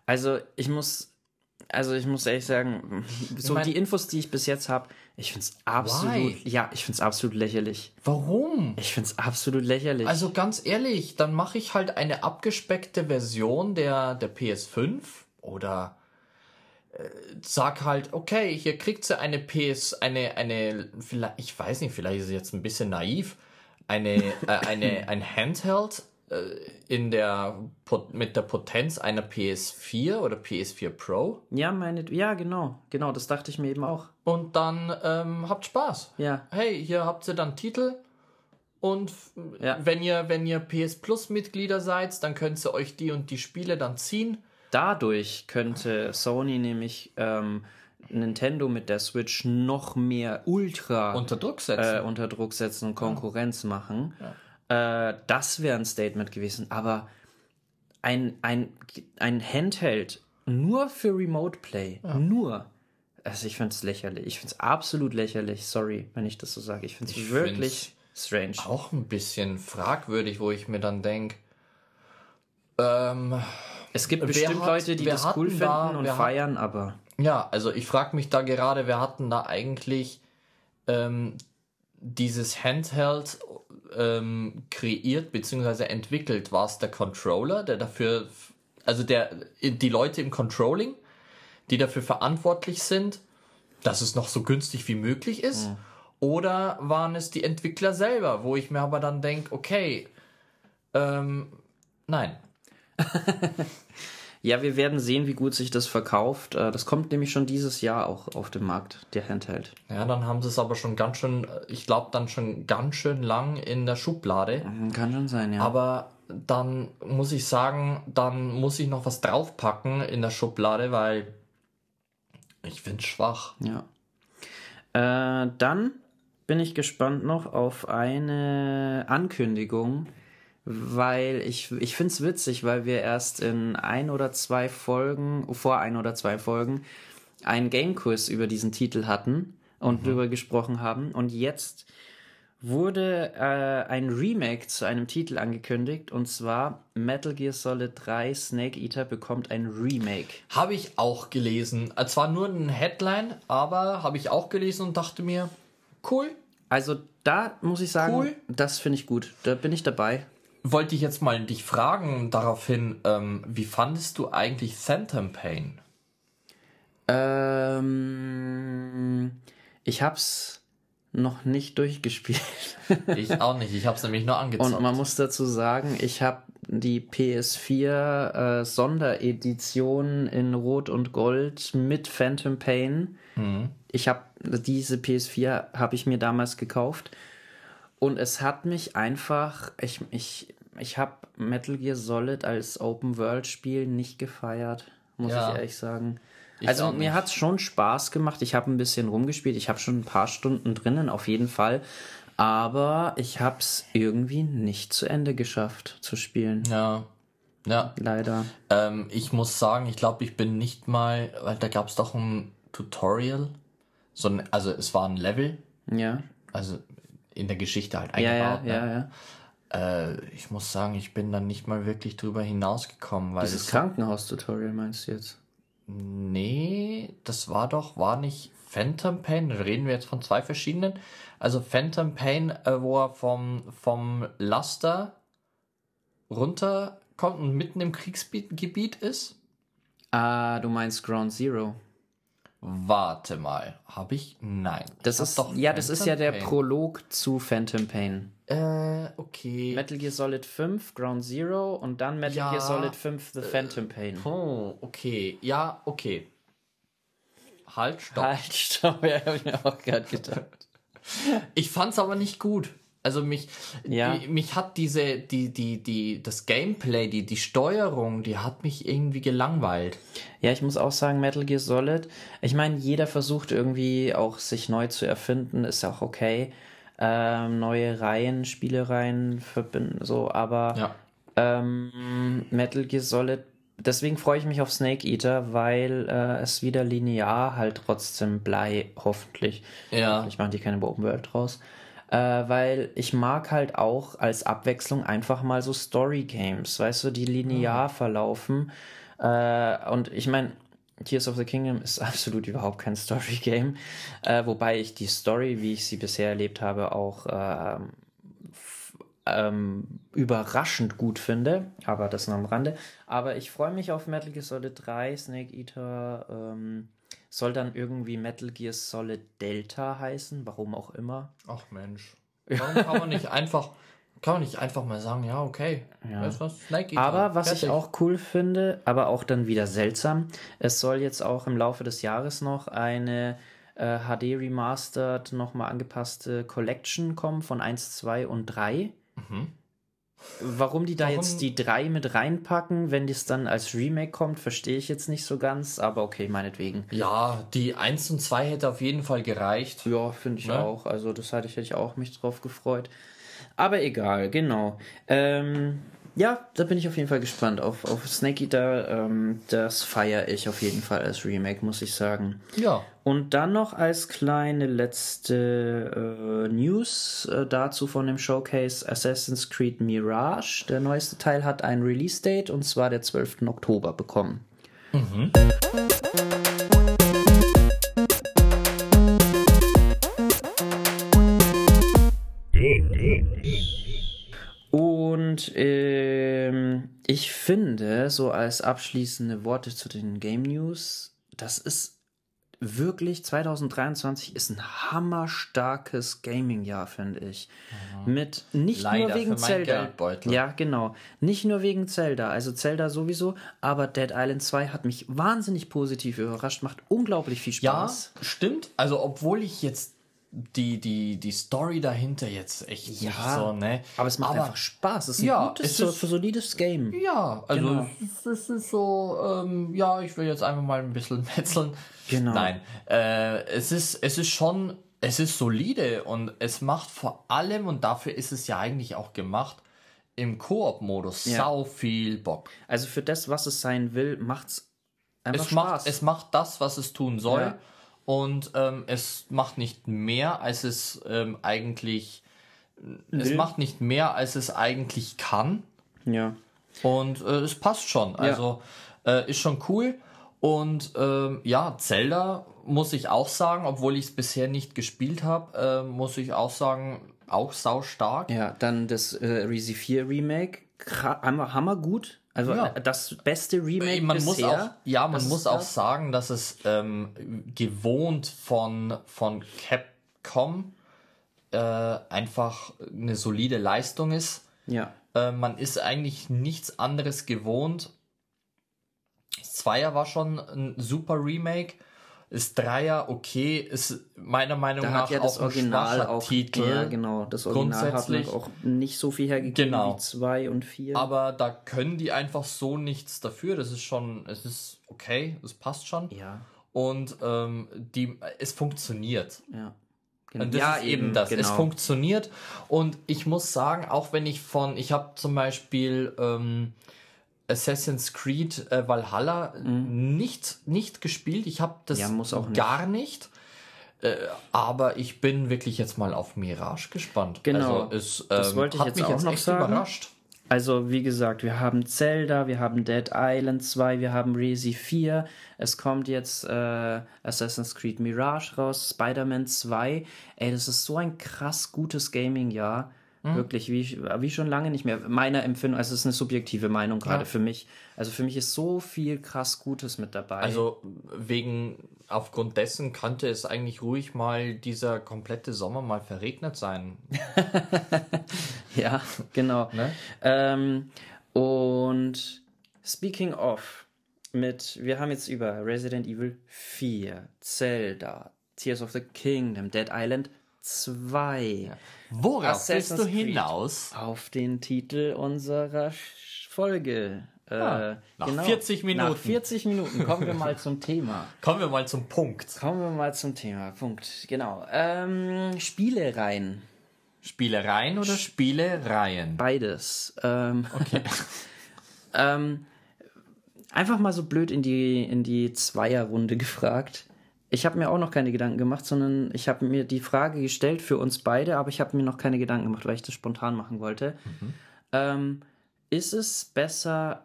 also ich muss, also ich muss ehrlich sagen, so mein- die Infos, die ich bis jetzt habe, ich finde es absolut, Why? ja, ich finde es absolut lächerlich. Warum? Ich finde es absolut lächerlich. Also ganz ehrlich, dann mache ich halt eine abgespeckte Version der, der PS5 oder äh, sag halt, okay, hier kriegt sie eine PS, eine, eine, vielleicht, ich weiß nicht, vielleicht ist es jetzt ein bisschen naiv, eine, äh, eine, ein Handheld in der, mit der Potenz einer PS4 oder PS4 Pro ja, meine, ja, genau, genau, das dachte ich mir eben auch. und dann ähm, habt Spaß. Ja, hey, hier habt ihr dann Titel und Ja. wenn ihr wenn ihr PS Plus Mitglieder seid, dann könnt ihr euch die und die Spiele dann ziehen. dadurch könnte Sony nämlich ähm, Nintendo mit der Switch noch mehr Ultra Unter Druck äh, setzen. unter Druck setzen und Konkurrenz machen. Äh, das wäre ein Statement gewesen. Aber ein, ein, ein Handheld nur für Remote Play, nur. Also ich finde es lächerlich. Ich finde es absolut lächerlich. Sorry, wenn ich das so sage. Ich finde es Ich wirklich strange. Auch ein bisschen fragwürdig, wo ich mir dann denke, ähm, Es gibt bestimmt hat- Leute, die das cool finden da- und wer hat- feiern, aber ja, also ich frage mich da gerade, wer hat denn da eigentlich ähm, dieses Handheld ähm, kreiert bzw. entwickelt? War es der Controller, der dafür, also der die Leute im Controlling, die dafür verantwortlich sind, dass es noch so günstig wie möglich ist? Oder waren es die Entwickler selber, wo ich mir aber dann denke, okay, ähm, nein. Ja, wir werden sehen, wie gut sich das verkauft. Äh, Das kommt nämlich schon dieses Jahr auch auf den Markt, der Handheld. Ja, dann haben sie es aber schon ganz schön, ich glaube, dann schon ganz schön lang in der Schublade. Hm, Kann schon sein, ja. Aber dann muss ich sagen, dann muss ich noch was draufpacken in der Schublade, weil ich finde es schwach. ja. Äh, dann bin ich gespannt noch auf eine Ankündigung, weil ich, ich finde es witzig, weil wir erst in ein oder zwei Folgen, vor ein oder zwei Folgen, einen Game-Quiz über diesen Titel hatten und drüber gesprochen haben. Und jetzt wurde äh, ein Remake zu einem Titel angekündigt und zwar Metal Gear Solid 3 Snake Eater bekommt ein Remake. Habe ich auch gelesen. Äh, Zwar nur ein Headline, aber habe ich auch gelesen und dachte mir, cool. Also da muss ich sagen, Cool. das finde ich gut. Da bin ich dabei. Wollte ich jetzt mal dich fragen daraufhin, ähm, wie fandest du eigentlich Phantom Pain? Ähm, ich hab's noch nicht durchgespielt. Ich auch nicht, ich habe es nämlich nur angezockt. Und man muss dazu sagen, ich habe die PS4 äh, Sonderedition in Rot und Gold mit Phantom Pain. Ich habe diese PS4 habe ich mir damals gekauft Und es hat mich einfach, ich, ich, ich habe Metal Gear Solid als Open-World-Spiel nicht gefeiert, muss Ja. ich ehrlich sagen. Ich also mir hat es schon Spaß gemacht. Ich habe ein bisschen rumgespielt. Ich habe schon ein paar Stunden drinnen, auf jeden Fall. Aber ich habe es irgendwie nicht zu Ende geschafft zu spielen. Ja. Ja. Leider. Ähm, ich muss sagen, ich glaube, ich bin nicht mal, weil da gab es doch ein Tutorial. So ein, also es war ein Level, Ja. also in der Geschichte halt Ja, ja, eingebaut. ja, ne? ja. Äh, ich muss sagen, ich bin dann nicht mal wirklich drüber hinausgekommen, weil Dieses es Krankenhaus-Tutorial meinst du jetzt? Nee, das war doch, war nicht Phantom Pain, reden wir jetzt von zwei verschiedenen. Also Phantom Pain, äh, wo er vom, vom Laster runterkommt und mitten im Kriegsgebiet ist. Ah, du meinst Ground Zero. Warte mal, habe ich? Nein. Das ist, doch ja, das ist Phantom ja der Pain. Prolog zu Phantom Pain. Äh, okay. Metal Gear Solid 5, Ground Zero und dann Metal Ja, Gear Solid 5, The Phantom Pain. Oh, okay. Ja, okay. Halt, stopp. Halt, stopp, ja, hab ich mir auch gerade gedacht. Ich fand's aber nicht gut. Also mich, Ja. die, mich hat diese, die, die, die, das Gameplay, die, die Steuerung, die hat mich irgendwie gelangweilt. Ja, ich muss auch sagen, Metal Gear Solid, ich meine, jeder versucht irgendwie auch sich neu zu erfinden, ist auch okay. Ähm, neue Reihen, Spielereien verbinden, so, aber Ja. ähm, Metal Gear Solid, deswegen freue ich mich auf Snake Eater, weil äh, es wieder linear halt trotzdem blei, hoffentlich. Ja. Ich mache die keine Open World draus. Äh, weil ich mag halt auch als Abwechslung einfach mal so Story Games, weißt du, die linear verlaufen. Äh, und ich meine, Tears of the Kingdom ist absolut überhaupt kein Story Game, äh, wobei ich die Story, wie ich sie bisher erlebt habe, auch ähm, ähm, überraschend gut finde, aber das nur am Rande. Aber ich freue mich auf Metal Gear Solid 3, Snake Eater, ähm, soll dann irgendwie Metal Gear Solid Delta heißen, warum auch immer. Ach Mensch. Warum kann man nicht einfach, kann man nicht einfach mal sagen, ja, okay. Ja. Weißt was? Eater, Aber was ich fertig. auch cool finde, aber auch dann wieder seltsam, es soll jetzt auch im Laufe des Jahres noch eine äh, HD Remastered, nochmal angepasste Collection kommen von 1, 2 und 3. Warum die da Warum- jetzt die 3 mit reinpacken, wenn das dann als Remake kommt, verstehe ich jetzt nicht so ganz, aber okay, meinetwegen. Ja, die 1 und 2 hätte auf jeden Fall gereicht. Ja, finde ich Ne? auch. Also das hatte ich, hätte ich auch mich drauf gefreut. Aber egal, genau. Ähm, ja, da bin ich auf jeden Fall gespannt auf, auf Snake Eater. Ähm, das feiere ich auf jeden Fall als Remake, muss ich sagen. Ja. Und dann noch als kleine letzte äh, News äh, dazu von dem Showcase Assassin's Creed Mirage. Der neueste Teil hat ein Release-Date und zwar der 12. Oktober bekommen. Und ähm, ich finde, so als abschließende Worte zu den Game News, das ist wirklich 2023 ist ein hammerstarkes Gaming-Jahr, finde ich. Mit nicht Leider nur wegen Zelda. Ja, genau. Nicht nur wegen Zelda. Also Zelda sowieso, aber Dead Island 2 hat mich wahnsinnig positiv überrascht, macht unglaublich viel Ja, Spaß. stimmt. Also, obwohl ich jetzt die, die, die Story dahinter jetzt echt nicht Ja, so, ne? Aber es macht einfach Spaß. Es ist ein Ja, gutes, es so, ist- so solides Game. Ja, also Genau. es, ist- es ist so, ähm, ja, ich will jetzt einfach mal ein bisschen metzeln. Genau. Nein, äh, es ist, es ist schon, es ist solide und es macht vor allem, und dafür ist es ja eigentlich auch gemacht, im Koop-Modus Ja. sau viel Bock. Also für das, was es sein will, macht's einfach Es Spaß. macht, es macht das, was es tun soll. Ja. Und ähm, es macht nicht mehr, als es ähm, eigentlich. Es Will. macht nicht mehr, als es eigentlich kann. ja. Und äh, es passt schon. Also äh, ist schon cool. Und ähm, ja, Zelda muss ich auch sagen, obwohl ich es bisher nicht gespielt habe, äh, muss ich auch sagen, auch sau stark. Ja, dann das äh, Resi 4 Remake. Hammer, hammer gut. Also Ja. das beste Remake man muss bisher. auch, ja, man Das muss auch das. sagen, dass es ähm, gewohnt von, von Capcom äh, einfach eine solide Leistung ist. Ja. Äh, man ist eigentlich nichts anderes gewohnt. Zweier war schon ein super Remake. Ist Dreier okay, ist meiner Meinung Da nach hat ja das auch ein Original schwacher auch, Titel. ja genau, das Original hat auch nicht so viel hergegeben Genau. wie 2 und 4. Aber da können die einfach so nichts dafür. Das ist schon, es ist okay, es passt schon. Ja, Und ähm, die, es funktioniert. ja. Und das ja, ist eben das. Es genau. funktioniert. Und ich muss sagen, auch wenn ich von, ich habe zum Beispiel ähm, Assassin's Creed äh, Valhalla nicht, nicht gespielt. Ich habe das Mhm. Ja, nicht. gar nicht. Äh, aber ich bin wirklich jetzt mal auf Mirage gespannt. Genau. Also es Das ähm, wollte ich hat jetzt mich auch jetzt noch echt sagen. überrascht. Also, wie gesagt, wir haben Zelda, wir haben Dead Island 2, wir haben Resi 4. Es kommt jetzt äh, Assassin's Creed Mirage raus, Spider-Man 2. Ey, das ist so ein krass gutes Gaming-Jahr. Mhm. Wirklich, wie, wie schon lange nicht mehr. Meiner Empfindung, also es ist eine subjektive Meinung gerade Ja. für mich. Also für mich ist so viel krass Gutes mit dabei. Also wegen, aufgrund dessen könnte es eigentlich ruhig mal dieser komplette Sommer mal verregnet sein. Ja, genau. Ne? Ähm, und speaking of, mit, wir haben jetzt über Resident Evil 4, Zelda, Tears of the Kingdom, Dead Island 2 Worauf Assassin's willst du Creed. hinaus? auf den Titel unserer Folge. Äh, nach 40 Minuten. Nach 40 Minuten kommen wir mal zum Thema. Kommen wir mal zum Punkt. Kommen wir mal zum Thema. Punkt. Genau. Ähm, Spielereien. Spielereien oder Spielereien? Beides. Ähm, okay. ähm, einfach mal so blöd in die, in die Zweierrunde gefragt. Ich habe mir auch noch keine Gedanken gemacht, sondern ich habe mir die Frage gestellt für uns beide, aber ich habe mir noch keine Gedanken gemacht, weil ich das spontan machen wollte. Ähm, ist es besser,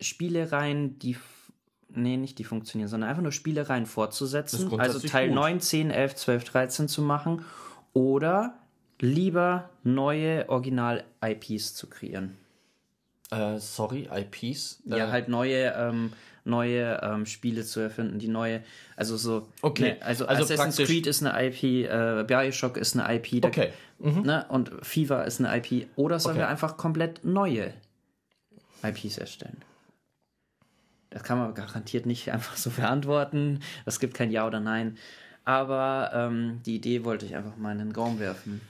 Spielereien, die. Nee, nicht die funktionieren, sondern einfach nur Spielereien fortzusetzen, also Teil gut. 9, 10, 11, 12, 13 zu machen oder lieber neue Original-IPs zu kreieren? Äh, sorry, IPs? Ja, äh, halt neue, ähm, neue ähm, Spiele zu erfinden, die neue, also so. Okay, Ne, also, also Assassin's Creed ist eine IP, äh, Bioshock ist eine IP, da- Okay. ne, und FIFA ist eine IP. Oder sollen Okay. wir einfach komplett neue IPs erstellen? Das kann man garantiert nicht einfach so beantworten. Es gibt kein Ja oder Nein. Aber ähm, die Idee wollte ich einfach mal in den Raum werfen.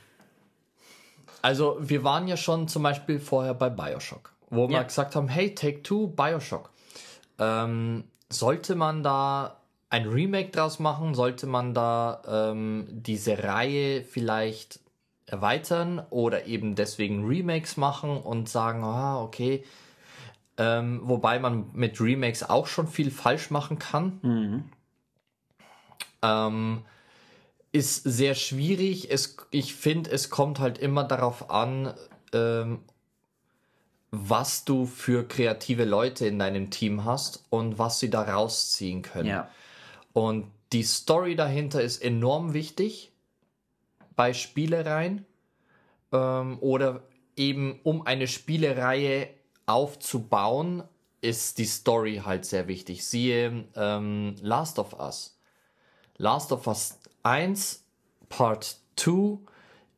Also wir waren ja schon zum Beispiel vorher bei Bioshock, wo wir Ja. gesagt haben, hey, Take Two, Bioshock. Ähm, sollte man da ein Remake draus machen? Sollte man da ähm, diese Reihe vielleicht erweitern oder eben deswegen Remakes machen und sagen, ah, okay. Ähm, wobei man mit Remakes auch schon viel falsch machen kann. Ähm, ist sehr schwierig. Es, ich finde, es kommt halt immer darauf an, ähm, was du für kreative Leute in deinem Team hast und was sie da rausziehen können. Ja. Und die Story dahinter ist enorm wichtig bei Spielereien ähm, oder eben um eine Spielereihe aufzubauen, ist die Story halt sehr wichtig. Siehe ähm, Last of Us. Last of Us 1 Part 2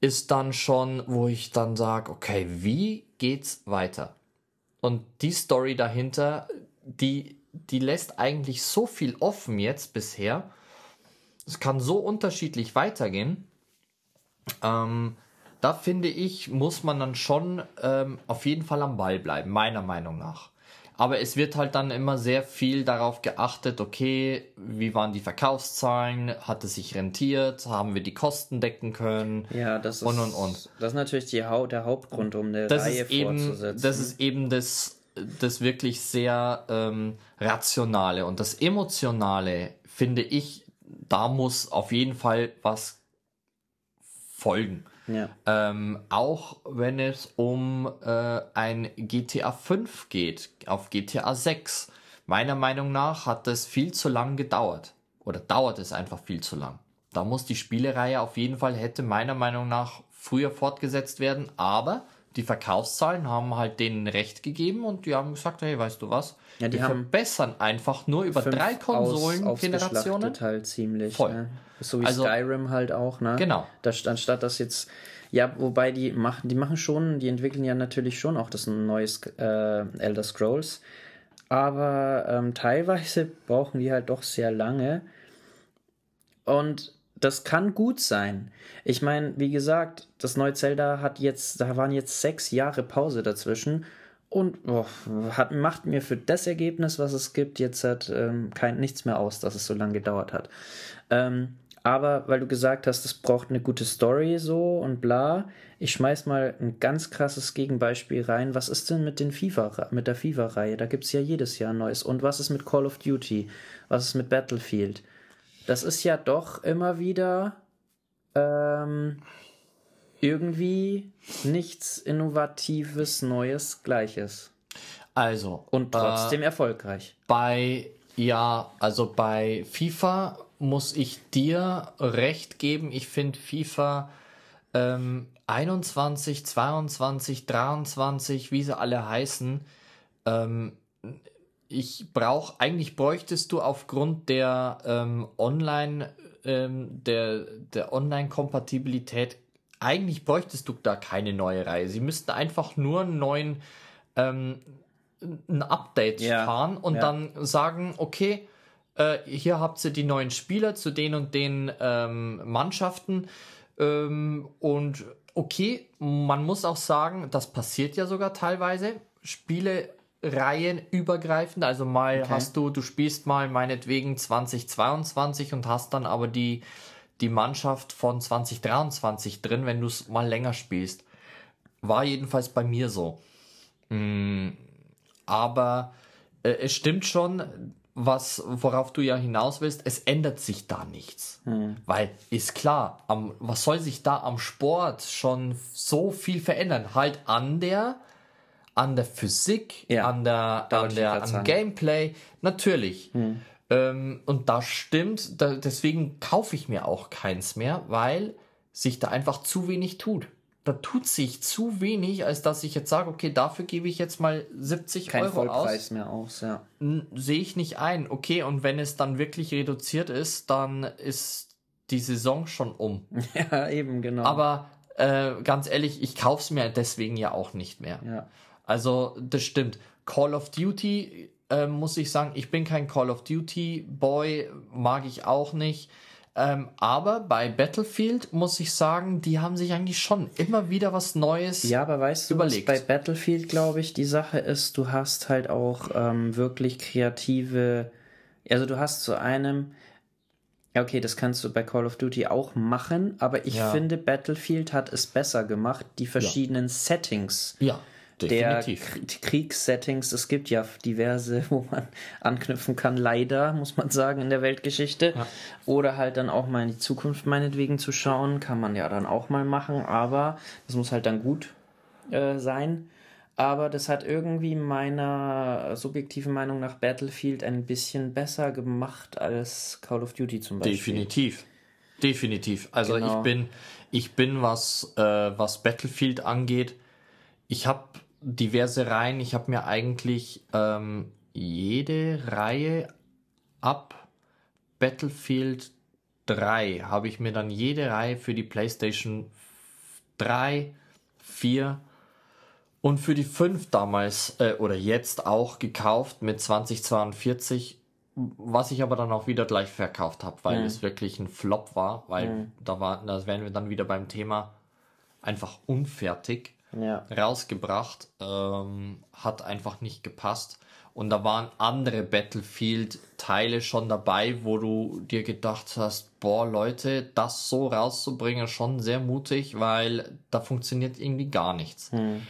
ist dann schon, wo ich dann sage, okay, wie geht's weiter? Und die Story dahinter, die, die lässt eigentlich so viel offen jetzt bisher. Es kann so unterschiedlich weitergehen. Ähm, da finde ich, muss man dann schon ähm, auf jeden Fall am Ball bleiben, meiner Meinung nach. Aber es wird halt dann immer sehr viel darauf geachtet, okay, wie waren die Verkaufszahlen, hat es sich rentiert, haben wir die Kosten decken können. Ja, das ist, Und, und, und. Das ist natürlich die Hau der Hauptgrund, um eine Das Reihe ist eben, fortzusetzen. das ist eben das, das wirklich sehr ähm, rationale und das emotionale finde ich, da muss auf jeden Fall was folgen. Ja. Ähm, auch wenn es um äh, ein GTA 5 geht, auf GTA 6. Meiner Meinung nach hat das viel zu lang gedauert. Oder dauert es einfach viel zu lang. Da muss die Spielereihe auf jeden Fall, hätte meiner Meinung nach früher fortgesetzt werden, aber die Verkaufszahlen haben halt denen recht gegeben und die haben gesagt, hey, weißt du was? Ja, die haben verbessern einfach nur über drei Konsolengenerationen. halt ziemlich. Voll. Ne? So wie Also- Skyrim halt auch, ne? Genau. Das, anstatt das jetzt. Ja, wobei die machen, die machen schon, die entwickeln ja natürlich schon auch das neues äh, Elder Scrolls. Aber ähm, teilweise brauchen die halt doch sehr lange. Und das kann gut sein. Ich meine, wie gesagt, das neue Zelda hat jetzt, da waren jetzt sechs Jahre Pause dazwischen und oh, hat, macht mir für das Ergebnis, was es gibt, jetzt hat ähm, kein, nichts mehr aus, dass es so lange gedauert hat. Ähm, aber weil du gesagt hast, es braucht eine gute Story so und bla, ich schmeiß mal ein ganz krasses Gegenbeispiel rein. Was ist denn mit den FIFA, mit der FIFA-Reihe? Da gibt es ja jedes Jahr neues. Und was ist mit Call of Duty? Was ist mit Battlefield? Das ist ja doch immer wieder ähm, irgendwie nichts Innovatives, Neues, Gleiches. Also. Und trotzdem äh, erfolgreich. Bei, ja, also bei FIFA muss ich dir recht geben. Ich finde FIFA ähm, 21, 22, 23, wie sie alle heißen, ähm, ich brauche, eigentlich bräuchtest du aufgrund der ähm, Online, ähm, der, der Online-Kompatibilität, eigentlich bräuchtest du da keine neue Reihe. Sie müssten einfach nur einen neuen, ähm, ein Update ja. fahren und ja. dann sagen, okay, äh, hier habt ihr die neuen Spieler zu den und den ähm, Mannschaften ähm, und okay, man muss auch sagen, das passiert ja sogar teilweise. Spiele Reihen übergreifend, also mal okay. hast du, du spielst mal meinetwegen 2022 und hast dann aber die, die Mannschaft von 2023 drin, wenn du es mal länger spielst. War jedenfalls bei mir so. Mm, aber äh, es stimmt schon, was, worauf du ja hinaus willst, es ändert sich da nichts. Hm. Weil ist klar, am, was soll sich da am Sport schon so viel verändern? Halt an der, an der Physik, ja, an der, an der, an Gameplay, natürlich. Hm. Ähm, und das stimmt, da, deswegen kaufe ich mir auch keins mehr, weil sich da einfach zu wenig tut da tut sich zu wenig, als dass ich jetzt sage, okay, dafür gebe ich jetzt mal 70 Kein Euro Vollpreis aus. mehr aus, ja. Sehe ich nicht ein. Okay, und wenn es dann wirklich reduziert ist, dann ist die Saison schon um. Ja, eben, genau. Aber äh, ganz ehrlich, ich kaufe es mir deswegen ja auch nicht mehr. Ja. Also, das stimmt. Call of Duty, äh, muss ich sagen, ich bin kein Call of Duty Boy, mag ich auch nicht. Ähm, aber bei Battlefield muss ich sagen, die haben sich eigentlich schon immer wieder was Neues Ja, aber weißt du, überlegt. bei Battlefield, glaube ich, die Sache ist, du hast halt auch ähm, wirklich kreative, also du hast zu einem, okay, das kannst du bei Call of Duty auch machen, aber ich ja. finde, Battlefield hat es besser gemacht, die verschiedenen ja. Settings. Ja Definitiv. der Kriegssettings. Es gibt ja diverse, wo man anknüpfen kann, leider, muss man sagen, in der Weltgeschichte. Ja. Oder halt dann auch mal in die Zukunft meinetwegen zu schauen, kann man ja dann auch mal machen, aber das muss halt dann gut äh, sein. Aber das hat irgendwie meiner subjektiven Meinung nach Battlefield ein bisschen besser gemacht als Call of Duty zum Beispiel. Definitiv. Definitiv. Also genau. ich bin, ich bin, was, äh, was Battlefield angeht, ich habe diverse Reihen. Ich habe mir eigentlich ähm, jede Reihe ab Battlefield 3 habe ich mir dann jede Reihe für die PlayStation 3, 4 und für die 5 damals äh, oder jetzt auch gekauft mit 2042, was ich aber dann auch wieder gleich verkauft habe, weil mhm. es wirklich ein Flop war, weil mhm. da war, da wären wir dann wieder beim Thema einfach unfertig ja. rausgebracht. Ähm, hat einfach nicht gepasst. Und da waren andere Battlefield-Teile schon dabei, wo du dir gedacht hast, boah, Leute, das so rauszubringen, schon sehr mutig, weil da funktioniert irgendwie gar nichts. Hm.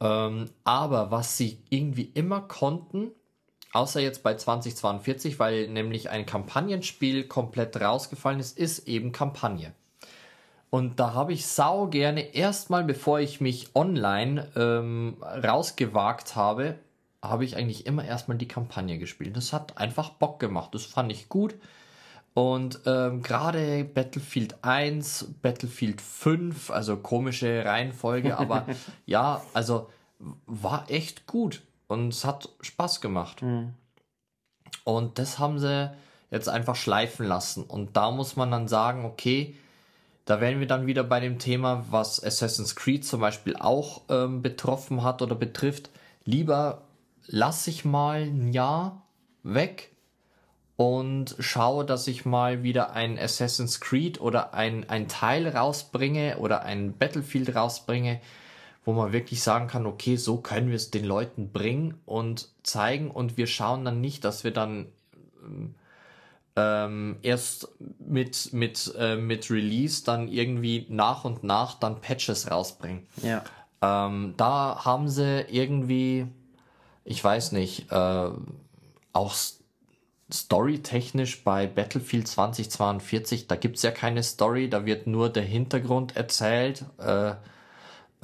Ähm, aber was sie irgendwie immer konnten, außer jetzt bei 2042, weil nämlich ein Kampagnenspiel komplett rausgefallen ist, ist eben Kampagne. Und da habe ich sau gerne erstmal, bevor ich mich online ähm, rausgewagt habe, habe ich eigentlich immer erstmal die Kampagne gespielt. Das hat einfach Bock gemacht. Das fand ich gut. Und ähm, gerade Battlefield 1, Battlefield 5, also komische Reihenfolge, aber ja, also war echt gut und es hat Spaß gemacht. Mhm. Und das haben sie jetzt einfach schleifen lassen. Und da muss man dann sagen, okay, da wären wir dann wieder bei dem Thema, was Assassin's Creed zum Beispiel auch ähm, betroffen hat oder betrifft. Lieber lasse ich mal ein Jahr weg und schaue, dass ich mal wieder ein Assassin's Creed oder ein, ein Teil rausbringe oder ein Battlefield rausbringe, wo man wirklich sagen kann, okay, so können wir es den Leuten bringen und zeigen und wir schauen dann nicht, dass wir dann ähm, erst mit, mit, äh, mit Release dann irgendwie nach und nach dann Patches rausbringen. Ja. Ähm, da haben sie irgendwie, ich weiß nicht, äh, auch storytechnisch bei Battlefield 2042, da gibt's ja keine Story, da wird nur der Hintergrund erzählt. Äh,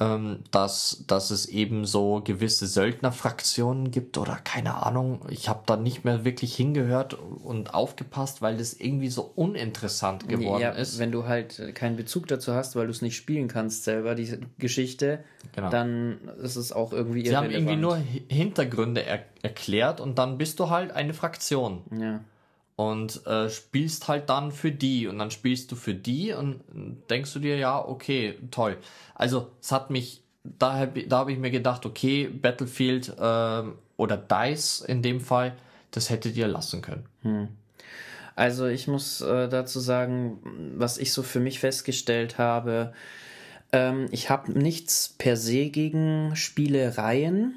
ähm, dass, dass es eben so gewisse Söldnerfraktionen gibt oder keine Ahnung. Ich habe da nicht mehr wirklich hingehört und aufgepasst, weil das irgendwie so uninteressant geworden ja, ist. Wenn du halt keinen Bezug dazu hast, weil du es nicht spielen kannst selber, die Geschichte, genau. dann ist es auch irgendwie Sie haben irgendwie nur Hintergründe er erklärt und dann bist du halt eine Fraktion. Ja und äh, spielst halt dann für die und dann spielst du für die und denkst du dir, ja, okay, toll. Also es hat mich, da, da habe ich mir gedacht, okay, Battlefield äh, oder DICE in dem Fall, das hättet ihr lassen können. Hm. Also ich muss äh, dazu sagen, was ich so für mich festgestellt habe, ähm, ich habe nichts per se gegen Spielereien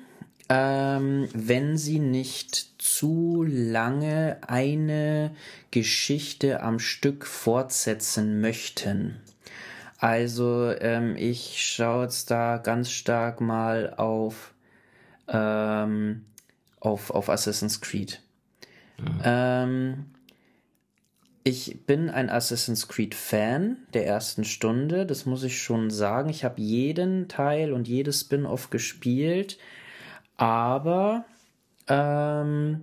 ähm, wenn sie nicht zu lange eine Geschichte am Stück fortsetzen möchten. Also ähm, ich schaue jetzt da ganz stark mal auf, ähm, auf, auf Assassin's Creed. Mhm. Ähm, ich bin ein Assassin's Creed Fan der ersten Stunde, das muss ich schon sagen. Ich habe jeden Teil und jedes Spin-off gespielt aber ähm,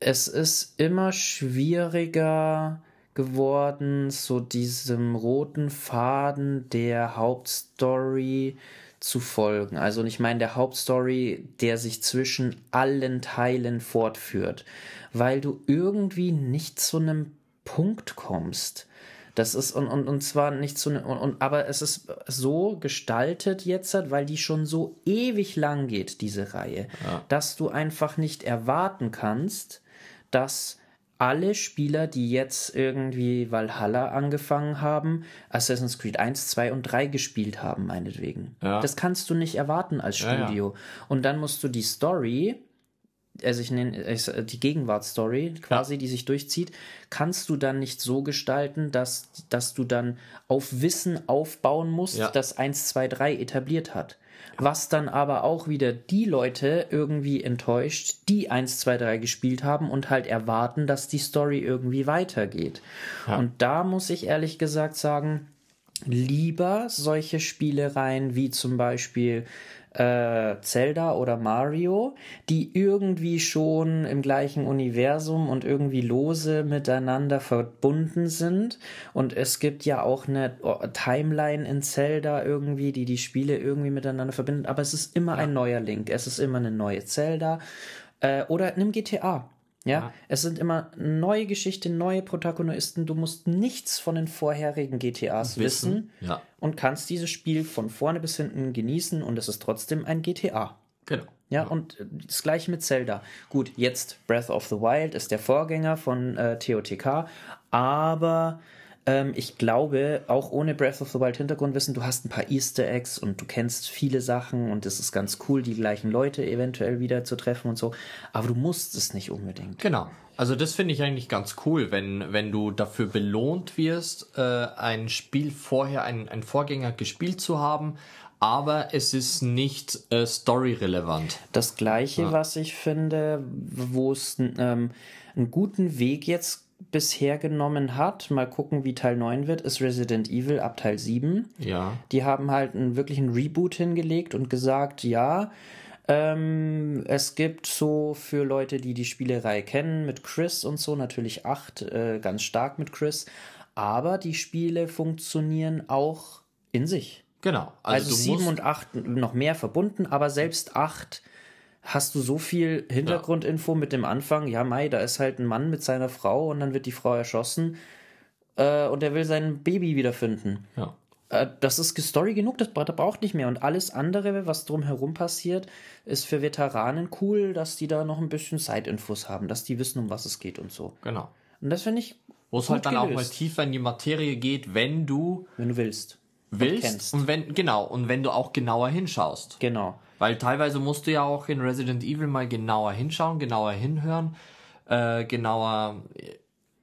es ist immer schwieriger geworden, so diesem roten Faden der Hauptstory zu folgen. Also ich meine der Hauptstory, der sich zwischen allen Teilen fortführt, weil du irgendwie nicht zu einem Punkt kommst. Das ist, und, und, und zwar nicht so, und, und, aber es ist so gestaltet jetzt, weil die schon so ewig lang geht, diese Reihe, ja. dass du einfach nicht erwarten kannst, dass alle Spieler, die jetzt irgendwie Valhalla angefangen haben, Assassin's Creed 1, 2 und 3 gespielt haben, meinetwegen. Ja. Das kannst du nicht erwarten als Studio. Ja, und dann musst du die Story also ich nenne es äh, die Gegenwartsstory quasi, ja. die sich durchzieht, kannst du dann nicht so gestalten, dass, dass du dann auf Wissen aufbauen musst, ja. das 1, 2, 3 etabliert hat. Was dann aber auch wieder die Leute irgendwie enttäuscht, die 1, 2, 3 gespielt haben und halt erwarten, dass die Story irgendwie weitergeht. Ja. Und da muss ich ehrlich gesagt sagen, lieber solche Spielereien wie zum Beispiel äh, Zelda oder Mario, die irgendwie schon im gleichen Universum und irgendwie lose miteinander verbunden sind. Und es gibt ja auch eine Timeline in Zelda irgendwie, die die Spiele irgendwie miteinander verbindet. Aber es ist immer ja. ein neuer Link. Es ist immer eine neue Zelda. Äh, oder nimm GTA. Ja? ja, es sind immer neue Geschichten, neue Protagonisten. Du musst nichts von den vorherigen GTAs wissen, wissen ja. und kannst dieses Spiel von vorne bis hinten genießen und es ist trotzdem ein GTA. Genau. Ja, ja, und das gleiche mit Zelda. Gut, jetzt Breath of the Wild ist der Vorgänger von äh, TOTK, aber ähm, ich glaube, auch ohne Breath of the Wild Hintergrundwissen, du hast ein paar Easter Eggs und du kennst viele Sachen und es ist ganz cool, die gleichen Leute eventuell wieder zu treffen und so. Aber du musst es nicht unbedingt. Genau. Also das finde ich eigentlich ganz cool, wenn, wenn du dafür belohnt wirst, äh, ein Spiel vorher, ein, ein Vorgänger gespielt zu haben, aber es ist nicht äh, story-relevant. Das gleiche, ja. was ich finde, wo es ähm, einen guten Weg jetzt bisher genommen hat, mal gucken, wie Teil 9 wird, ist Resident Evil ab Teil 7. Ja. Die haben halt einen wirklichen Reboot hingelegt und gesagt, ja, ähm, es gibt so für Leute, die die Spielerei kennen, mit Chris und so, natürlich 8, äh, ganz stark mit Chris, aber die Spiele funktionieren auch in sich. Genau. Also, also 7 und 8 noch mehr verbunden, aber selbst 8 hast du so viel Hintergrundinfo ja. mit dem Anfang, ja, Mai, da ist halt ein Mann mit seiner Frau und dann wird die Frau erschossen äh, und er will sein Baby wiederfinden. Ja. äh, das ist Story genug, das, das braucht nicht mehr. Und alles andere, was drumherum passiert, ist für Veteranen cool, dass die da noch ein bisschen Side-Infos haben, dass die wissen, um was es geht und so. Genau. Und das finde ich. Wo es halt dann auch mal gelöst, tiefer in die Materie geht, wenn du Wenn du willst. willst kennst. und wenn genau und wenn du auch genauer hinschaust. Genau. Weil teilweise musst du ja auch in Resident Evil mal genauer hinschauen, genauer hinhören, äh, genauer,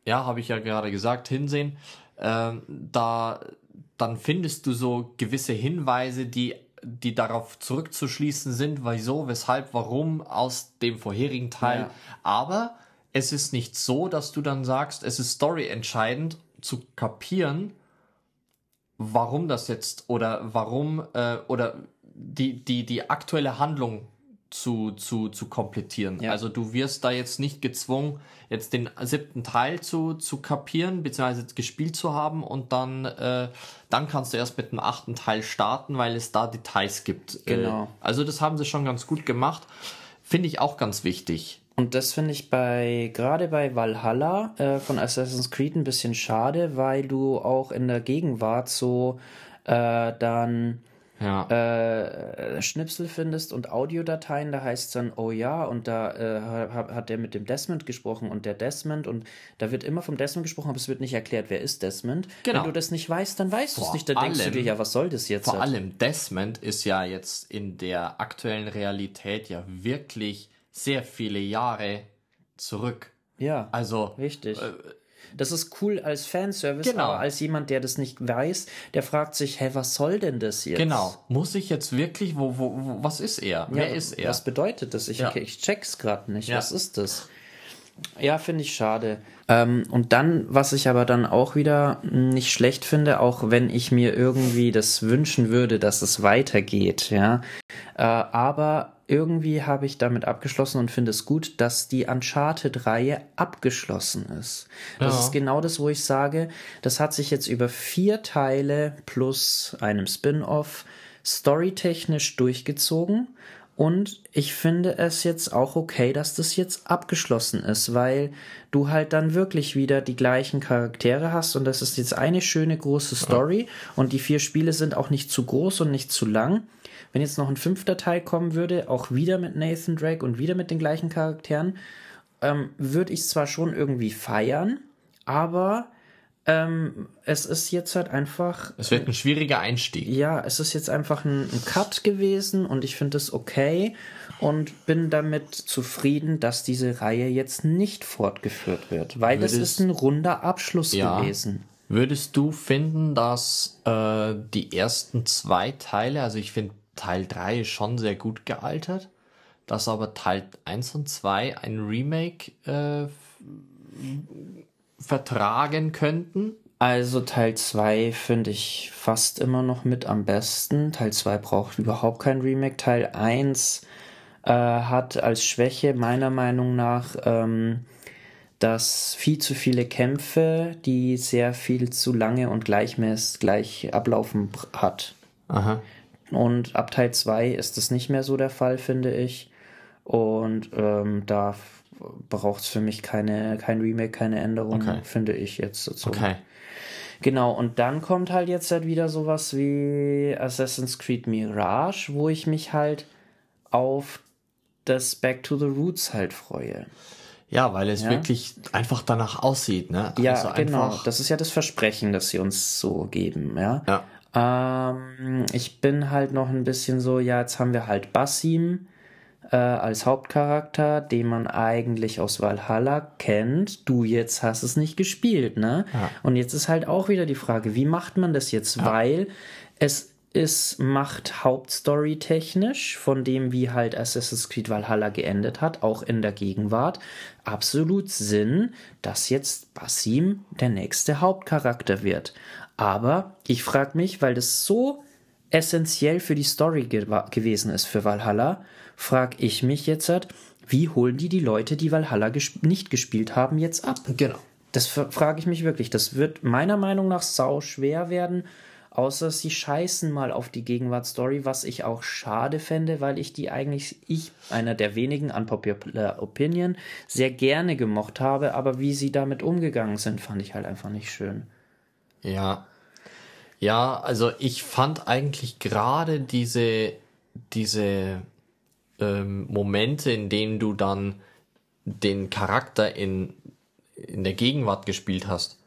ja, habe ich ja gerade gesagt, hinsehen. Ähm, da dann findest du so gewisse Hinweise, die die darauf zurückzuschließen sind, wieso, weshalb, warum aus dem vorherigen Teil. Ja. Aber es ist nicht so, dass du dann sagst, es ist story entscheidend zu kapieren, warum das jetzt oder warum äh, oder die, die, die aktuelle Handlung zu, zu, zu komplettieren. Ja. Also du wirst da jetzt nicht gezwungen, jetzt den siebten Teil zu, zu kapieren, beziehungsweise gespielt zu haben und dann, äh, dann kannst du erst mit dem achten Teil starten, weil es da Details gibt. Genau. Äh, also das haben sie schon ganz gut gemacht. Finde ich auch ganz wichtig. Und das finde ich bei, gerade bei Valhalla äh, von Assassin's Creed ein bisschen schade, weil du auch in der Gegenwart so äh, dann Ja. äh, Schnipsel findest und Audiodateien, da heißt es dann, oh ja, und da äh, hat, hat der mit dem Desmond gesprochen und der Desmond und da wird immer vom Desmond gesprochen, aber es wird nicht erklärt, wer ist Desmond. Genau. Wenn du das nicht weißt, dann weißt du es nicht, dann denkst du allem- dir, ja, was soll das jetzt? Vor allem Desmond ist ja jetzt in der aktuellen Realität ja wirklich sehr viele Jahre zurück. ja, Also richtig. Das ist cool als Fanservice, Genau. aber als jemand, der das nicht weiß, der fragt sich, hä, was soll denn das jetzt? genau, muss ich jetzt wirklich, wo, wo, wo was ist er? Ja, Wer ist er? Was bedeutet das? Ich, Ja. ich check's gerade nicht. Ja. Was ist das? Ja, finde ich schade. Ähm, und dann, was ich aber dann auch wieder nicht schlecht finde, auch wenn ich mir irgendwie das wünschen würde, dass es weitergeht, ja. Äh, aber irgendwie habe ich damit abgeschlossen und finde es gut, dass die Uncharted-Reihe abgeschlossen ist. Das Ja. ist genau das, wo ich sage, das hat sich jetzt über vier Teile plus einem Spin-off storytechnisch durchgezogen. Und ich finde es jetzt auch okay, dass das jetzt abgeschlossen ist, weil du halt dann wirklich wieder die gleichen Charaktere hast und das ist jetzt eine schöne große Story und die vier Spiele sind auch nicht zu groß und nicht zu lang. Wenn jetzt noch ein fünfter Teil kommen würde, auch wieder mit Nathan Drake und wieder mit den gleichen Charakteren, ähm, würde ich zwar schon irgendwie feiern, aber ähm, es ist jetzt halt einfach Es wird ein schwieriger Einstieg. ja, es ist jetzt einfach ein, ein Cut gewesen und ich finde es okay und bin damit zufrieden, dass diese Reihe jetzt nicht fortgeführt wird, weil das Würdest- ist ein runder Abschluss Ja. gewesen. Würdest du finden, dass äh, die ersten zwei Teile, also ich finde Teil 3 ist schon sehr gut gealtert, dass aber Teil 1 und 2 ein Remake äh, vertragen könnten? Also Teil 2 finde ich fast immer noch mit am besten. Teil 2 braucht überhaupt kein Remake. Teil 1 äh, hat als Schwäche meiner Meinung nach, ähm, dass viel zu viele Kämpfe, die sehr viel zu lange und gleichmäßig gleich ablaufen hat. Aha. Und ab Teil 2 ist das nicht mehr so der Fall, finde ich. Und ähm, da braucht es für mich keine, kein Remake, keine Änderung, Okay. finde ich jetzt dazu. Okay. Genau, und dann kommt halt jetzt halt wieder sowas wie Assassin's Creed Mirage, wo ich mich halt auf das Back to the Roots halt freue. Ja, weil es Ja. wirklich einfach danach aussieht, ne? Ja, also genau. Das ist ja das Versprechen, das sie uns so geben, ja. Ja. Ähm, ich bin halt noch ein bisschen so, ja, jetzt haben wir halt Basim äh, als Hauptcharakter, den man eigentlich aus Valhalla kennt. Du jetzt hast es nicht gespielt, ne? Ja. Und jetzt ist halt auch wieder die Frage, wie macht man das jetzt? Weil es ist, macht Hauptstory technisch von dem, wie halt Assassin's Creed Valhalla geendet hat, auch in der Gegenwart, absolut Sinn, dass jetzt Basim der nächste Hauptcharakter wird. Aber ich frage mich, weil das so essentiell für die Story ge gewesen ist für Valhalla, frage ich mich jetzt, halt, wie holen die die Leute, die Valhalla ges nicht gespielt haben, jetzt ab? Genau. Das frage ich mich wirklich. Das wird meiner Meinung nach sau schwer werden, außer sie scheißen mal auf die Gegenwartsstory, was ich auch schade fände, weil ich die eigentlich, ich, einer der wenigen unpopular Opinion, sehr gerne gemocht habe, aber wie sie damit umgegangen sind, fand ich halt einfach nicht schön. Ja. Ja, also ich fand eigentlich gerade diese, diese ähm, Momente, in denen du dann den Charakter in, in der Gegenwart gespielt hast,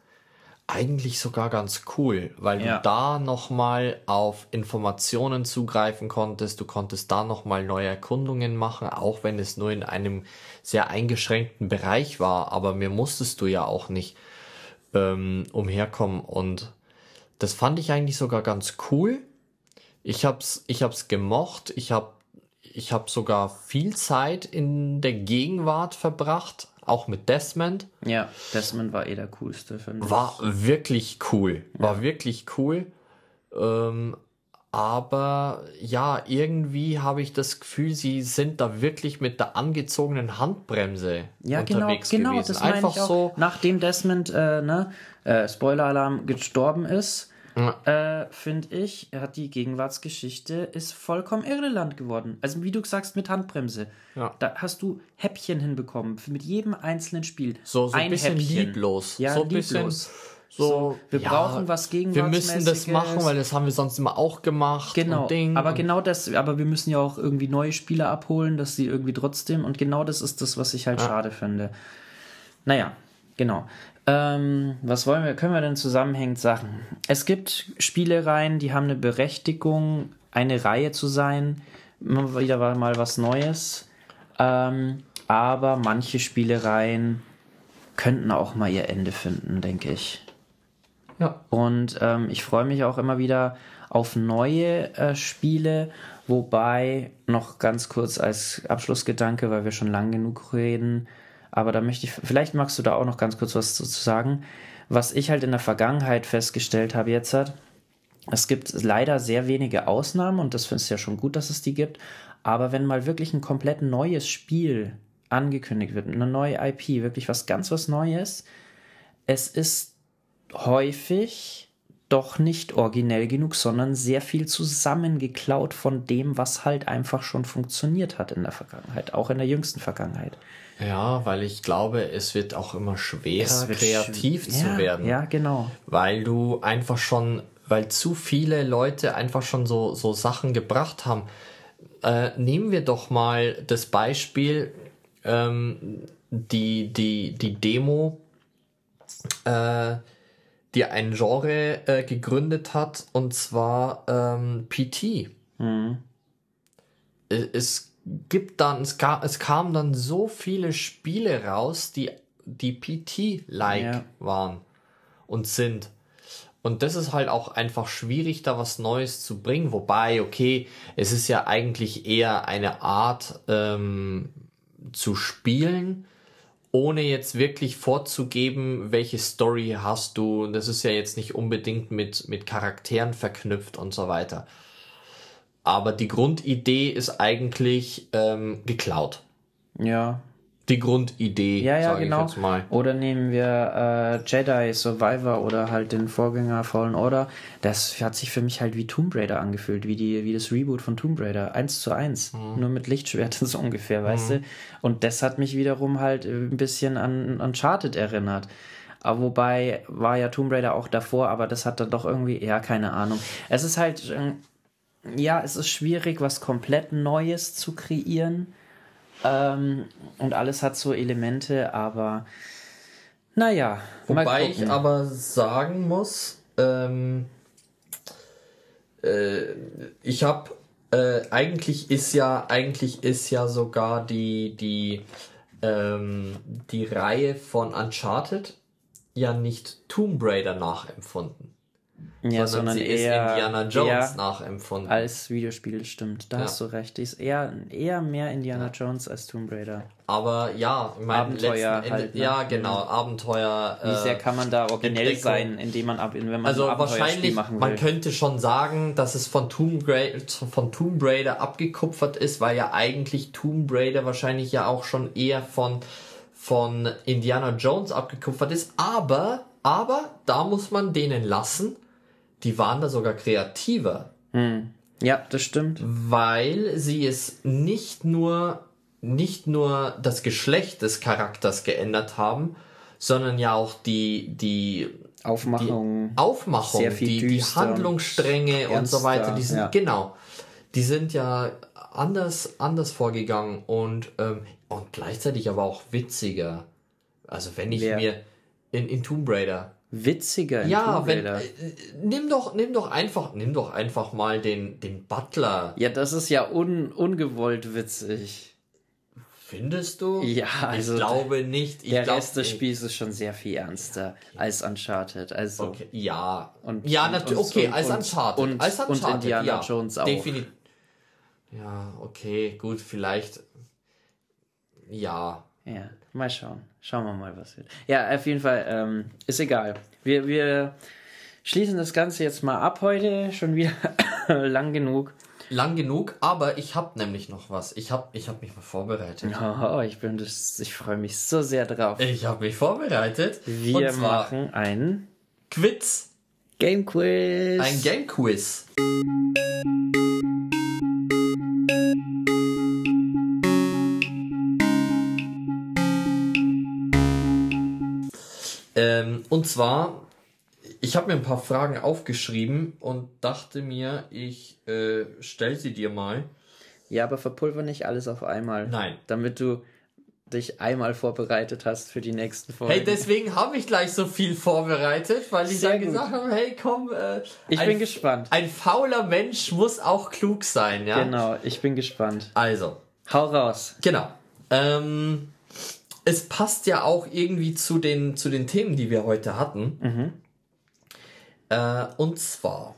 eigentlich sogar ganz cool, weil Ja. du da nochmal auf Informationen zugreifen konntest, du konntest da nochmal neue Erkundungen machen, auch wenn es nur in einem sehr eingeschränkten Bereich war, aber mir musstest du ja auch nicht ähm, umherkommen und das fand ich eigentlich sogar ganz cool. Ich hab's, ich hab's gemocht, ich hab, ich hab sogar viel Zeit in der Gegenwart verbracht, auch mit Desmond. Ja, Desmond war eh der coolste, finde ich. War wirklich cool. War wirklich cool. Ähm, aber ja, irgendwie habe ich das Gefühl, sie sind da wirklich mit der angezogenen Handbremse Ja, genau, unterwegs genau, gewesen. das meine Einfach ich auch. so. Nachdem Desmond, äh, ne, äh, Spoiler-Alarm, gestorben ist, äh, finde ich, hat die Gegenwartsgeschichte ist vollkommen irrelevant geworden. Also wie du sagst, mit Handbremse. Ja. Da hast du Häppchen hinbekommen, mit jedem einzelnen Spiel. So, so ein bisschen lieblos. Ja, so ein lieblos. bisschen so, wir brauchen was Wir müssen das machen, weil das haben wir sonst immer auch gemacht. Genau, aber genau das, aber wir müssen ja auch irgendwie neue Spieler abholen, dass sie irgendwie trotzdem, und genau das ist das, was ich halt schade finde. Naja, genau. Ähm, was wollen wir, können wir denn zusammenhängend sagen? Es gibt Spielereien, die haben eine Berechtigung, eine Reihe zu sein. Immer wieder war mal was Neues. Ähm, aber manche Spielereien könnten auch mal ihr Ende finden, denke ich. Ja. Und ähm, ich freue mich auch immer wieder auf neue äh, Spiele, wobei noch ganz kurz als Abschlussgedanke, weil wir schon lang genug reden, aber da möchte ich, vielleicht magst du da auch noch ganz kurz was zu sagen. Was ich halt in der Vergangenheit festgestellt habe jetzt hat, es gibt leider sehr wenige Ausnahmen und das finde ich ja schon gut, dass es die gibt. Aber wenn mal wirklich ein komplett neues Spiel angekündigt wird, eine neue IP, wirklich was ganz was Neues, es ist häufig doch nicht originell genug, sondern sehr viel zusammengeklaut von dem, was halt einfach schon funktioniert hat in der Vergangenheit, auch in der jüngsten Vergangenheit. ja, weil ich glaube, es wird auch immer schwerer, kreativ schw- zu ja, werden. Ja, genau. weil du einfach schon, weil zu viele Leute einfach schon so, so Sachen gebracht haben. Äh, nehmen wir doch mal das Beispiel, ähm, die, die, die Demo, äh, die ein Genre äh, gegründet hat, und zwar ähm, PT. Äh, Es gibt dann, es, gab, es kamen dann so viele Spiele raus, die, die PT-like Ja. waren und sind. Und das ist halt auch einfach schwierig, da was Neues zu bringen. Wobei, okay, es ist ja eigentlich eher eine Art ähm, zu spielen, ohne jetzt wirklich vorzugeben, welche Story hast du. Das ist ja jetzt nicht unbedingt mit, mit Charakteren verknüpft und so weiter. Aber die Grundidee ist eigentlich ähm, geklaut. Ja, Die Grundidee, ja, ja, sage genau. ich jetzt mal. Oder nehmen wir äh, Jedi Survivor oder halt den Vorgänger Fallen Order. Das hat sich für mich halt wie Tomb Raider angefühlt, wie, die, wie das Reboot von Tomb Raider. Eins zu eins. Mhm. Nur mit Lichtschwertern so ungefähr, weißt du? Und das hat mich wiederum halt äh, ein bisschen an Uncharted erinnert. Aber wobei war ja Tomb Raider auch davor, aber das hat dann doch irgendwie, ja, keine Ahnung. Es ist halt, äh, ja, es ist schwierig, was komplett Neues zu kreieren. Ähm, und alles hat so Elemente, aber naja. Wobei ich aber sagen muss, ähm, äh, ich habe äh, eigentlich ist ja eigentlich ist ja sogar die die ähm, die Reihe von Uncharted ja nicht Tomb Raider nachempfunden, ja, sondern, sondern sie ist eher, Indiana Jones nachempfunden. als Videospiel, stimmt. Da Ja. hast du recht. Die ist eher, eher mehr Indiana Jones als Tomb Raider. Aber ja, ich meine, Abenteuer halt, ne? ja genau, Abenteuer. Wie äh, sehr kann man da originell sein, indem man ab, wenn man Also ein wahrscheinlich, machen will? man könnte schon sagen, dass es von Tomb, Raider, von Tomb Raider abgekupfert ist, weil ja eigentlich Tomb Raider wahrscheinlich ja auch schon eher von, von Indiana Jones abgekupfert ist. Aber, aber, da muss man denen lassen, die waren da sogar kreativer, ja, das stimmt. weil sie es nicht nur, nicht nur das Geschlecht des Charakters geändert haben, sondern ja auch die, die Aufmachung. Aufmachung, Sehr viel die, die Handlungsstränge und so ernster, weiter, die sind, ja. genau, die sind ja anders, anders vorgegangen und, ähm, und gleichzeitig aber auch witziger. Also wenn ich Wer? mir in, in Tomb Raider, Witziger in ja, wenn, Raider. äh, nimm doch, nimm doch einfach, nimm doch einfach mal den, den Butler. Ja, das ist ja un, ungewollt witzig. Findest du? Ja, also ich glaube nicht. Ich Der glaub, Rest des Spiels ist schon sehr viel ernster als Uncharted. Also Okay, ja. Und- ja, und- natürlich. und- Okay, und- als und- Uncharted. und- als und Uncharted, Indiana ja, Jones auch. Definitiv. Ja, okay, gut, vielleicht. Ja. Ja, mal schauen. Schauen wir mal, was wird. Ja, auf jeden Fall, ähm, ist egal. Wir, wir schließen das Ganze jetzt mal ab heute. Schon wieder lang genug. Lang genug, aber ich habe nämlich noch was. Ich habe ich hab mich mal vorbereitet. Oh, ich bin das, ich freue mich so sehr drauf. Ich habe mich vorbereitet. Wir machen ein Quiz. Game Quiz. Ein Game Quiz. Und zwar, ich habe mir ein paar Fragen aufgeschrieben und dachte mir, ich äh, stell sie dir mal. Ja, aber verpulver nicht alles auf einmal. Nein. Damit du dich einmal vorbereitet hast für die nächsten Folgen. Hey, deswegen habe ich gleich so viel vorbereitet, weil ich Sehr dann gut. gesagt habe, hey, komm, äh, ich ein, bin gespannt. ein fauler Mensch muss auch klug sein, ja? Genau, ich bin gespannt. Also, Hau raus. Genau. Ähm, es passt ja auch irgendwie zu den, zu den Themen, die wir heute hatten. Äh, und zwar,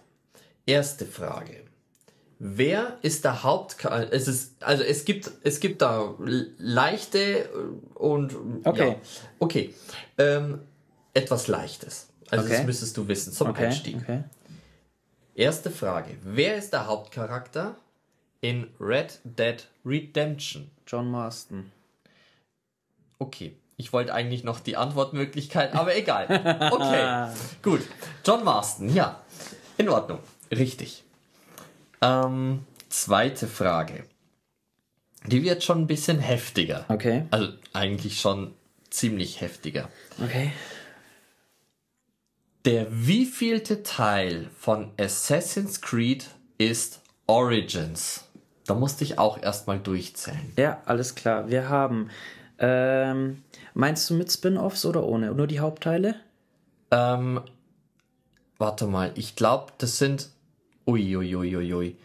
erste Frage. Wer ist der Hauptcharakter? Es ist, also es gibt, es gibt da leichte und Okay. ja. Okay. Ähm, etwas Leichtes. Also Okay. das müsstest du wissen zum Okay, Einstieg. okay. Erste Frage. Wer ist der Hauptcharakter in Red Dead Redemption? John Marston. Okay. Ich wollte eigentlich noch die Antwortmöglichkeit, aber egal. Okay. Gut. John Marston, ja. In Ordnung. Richtig. Ähm, zweite Frage. Die wird schon ein bisschen heftiger. Okay. Also eigentlich schon ziemlich heftiger. Okay. Der wievielte Teil von Assassin's Creed ist Origins? Da musste ich auch erstmal durchzählen. Ja, alles klar. Wir haben. Ähm, meinst du mit Spin-offs oder ohne? Nur die Hauptteile? Ähm, warte mal, ich glaube, das sind. Uiuiuiui. Ui, ui, ui.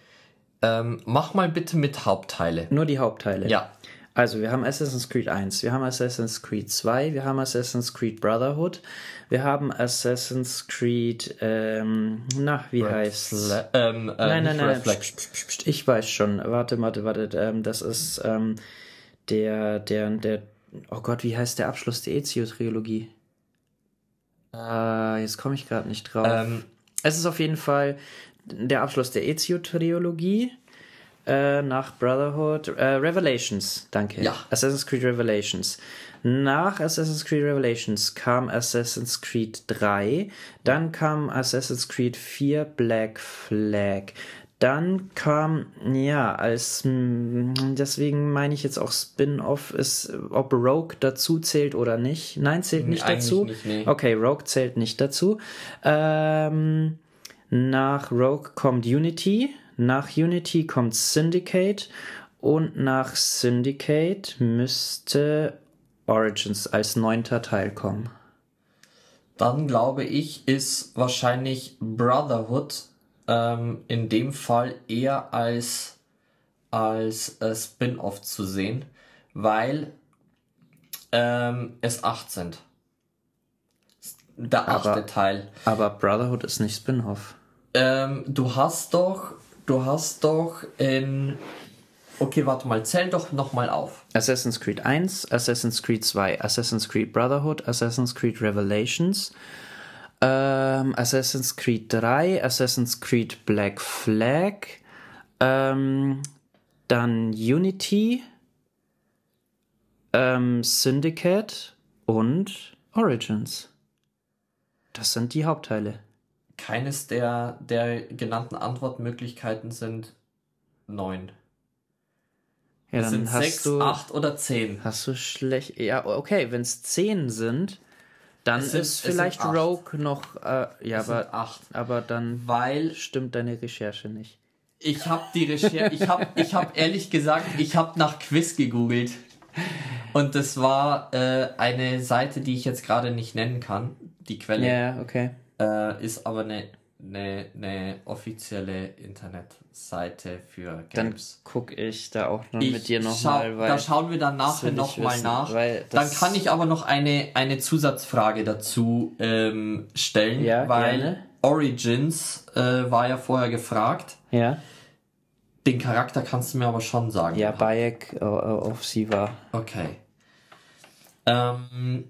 Ähm, mach mal bitte mit Hauptteile. Nur die Hauptteile. Ja. Also, wir haben Assassin's Creed 1, wir haben Assassin's Creed 2, wir haben Assassin's Creed Brotherhood, wir haben Assassin's Creed, ähm, na, wie heißt Fla ähm, äh, Nein, nein, nein, Red nein. Ich weiß schon. Warte, warte, warte. Ähm, das ist ähm, der, der, der. Oh Gott, wie heißt der Abschluss der Ezio-Trilogie? Äh, jetzt komme ich gerade nicht drauf. Ähm, es ist auf jeden Fall der Abschluss der Ezio-Trilogie. Äh, nach Brotherhood. Äh, Revelations, danke. Ja. Assassin's Creed Revelations. Nach Assassin's Creed Revelations kam Assassin's Creed 3, dann kam Assassin's Creed 4 Black Flag. Dann kam, ja, als, mh, deswegen meine ich jetzt auch Spin-off ist, ob Rogue dazu zählt oder nicht. Nein, zählt nicht eigentlich dazu. nicht, nee. Okay, Rogue zählt nicht dazu. Ähm, nach Rogue kommt Unity, nach Unity kommt Syndicate und nach Syndicate müsste Origins als neunter Teil kommen. Dann glaube ich, ist wahrscheinlich Brotherhood ähm, in dem Fall eher als, als äh, Spin-off zu sehen, weil ähm, es acht sind. Der achte Aber- Teil. Aber Brotherhood ist nicht Spin-off. Ähm, du hast doch, du hast doch in. Okay, warte mal, zähl doch nochmal auf. Assassin's Creed 1, Assassin's Creed 2, Assassin's Creed Brotherhood, Assassin's Creed Revelations, ähm, Assassin's Creed 3, Assassin's Creed Black Flag, ähm, dann Unity, ähm, Syndicate und Origins. Das sind die Hauptteile. Keines der, der genannten Antwortmöglichkeiten sind neun. Ja, dann sind hast sechs, du acht oder zehn. hast du schlecht. Ja, okay, wenn es 10 sind, Dann Es ist sind vielleicht. Rogue noch. Äh, ja, Es aber, acht. aber dann Weil stimmt deine Recherche nicht. ich habe die Recherche, ich habe ich hab ehrlich gesagt, ich habe nach Quiz gegoogelt. Und das war äh, eine Seite, die ich jetzt gerade nicht nennen kann. Die Quelle Ja, okay. äh, ist aber eine, eine, eine offizielle Internetseite für Dann Games. gucke ich da auch noch Ich mit dir nochmal, da schauen wir dann nachher nochmal nach. Dann kann ich aber noch eine, eine Zusatzfrage dazu ähm, stellen, Ja, weil gerne. Origins äh, war ja vorher gefragt. ja, Den Charakter kannst du mir aber schon sagen. ja, Bayek äh, auf sie war. Okay. Ähm,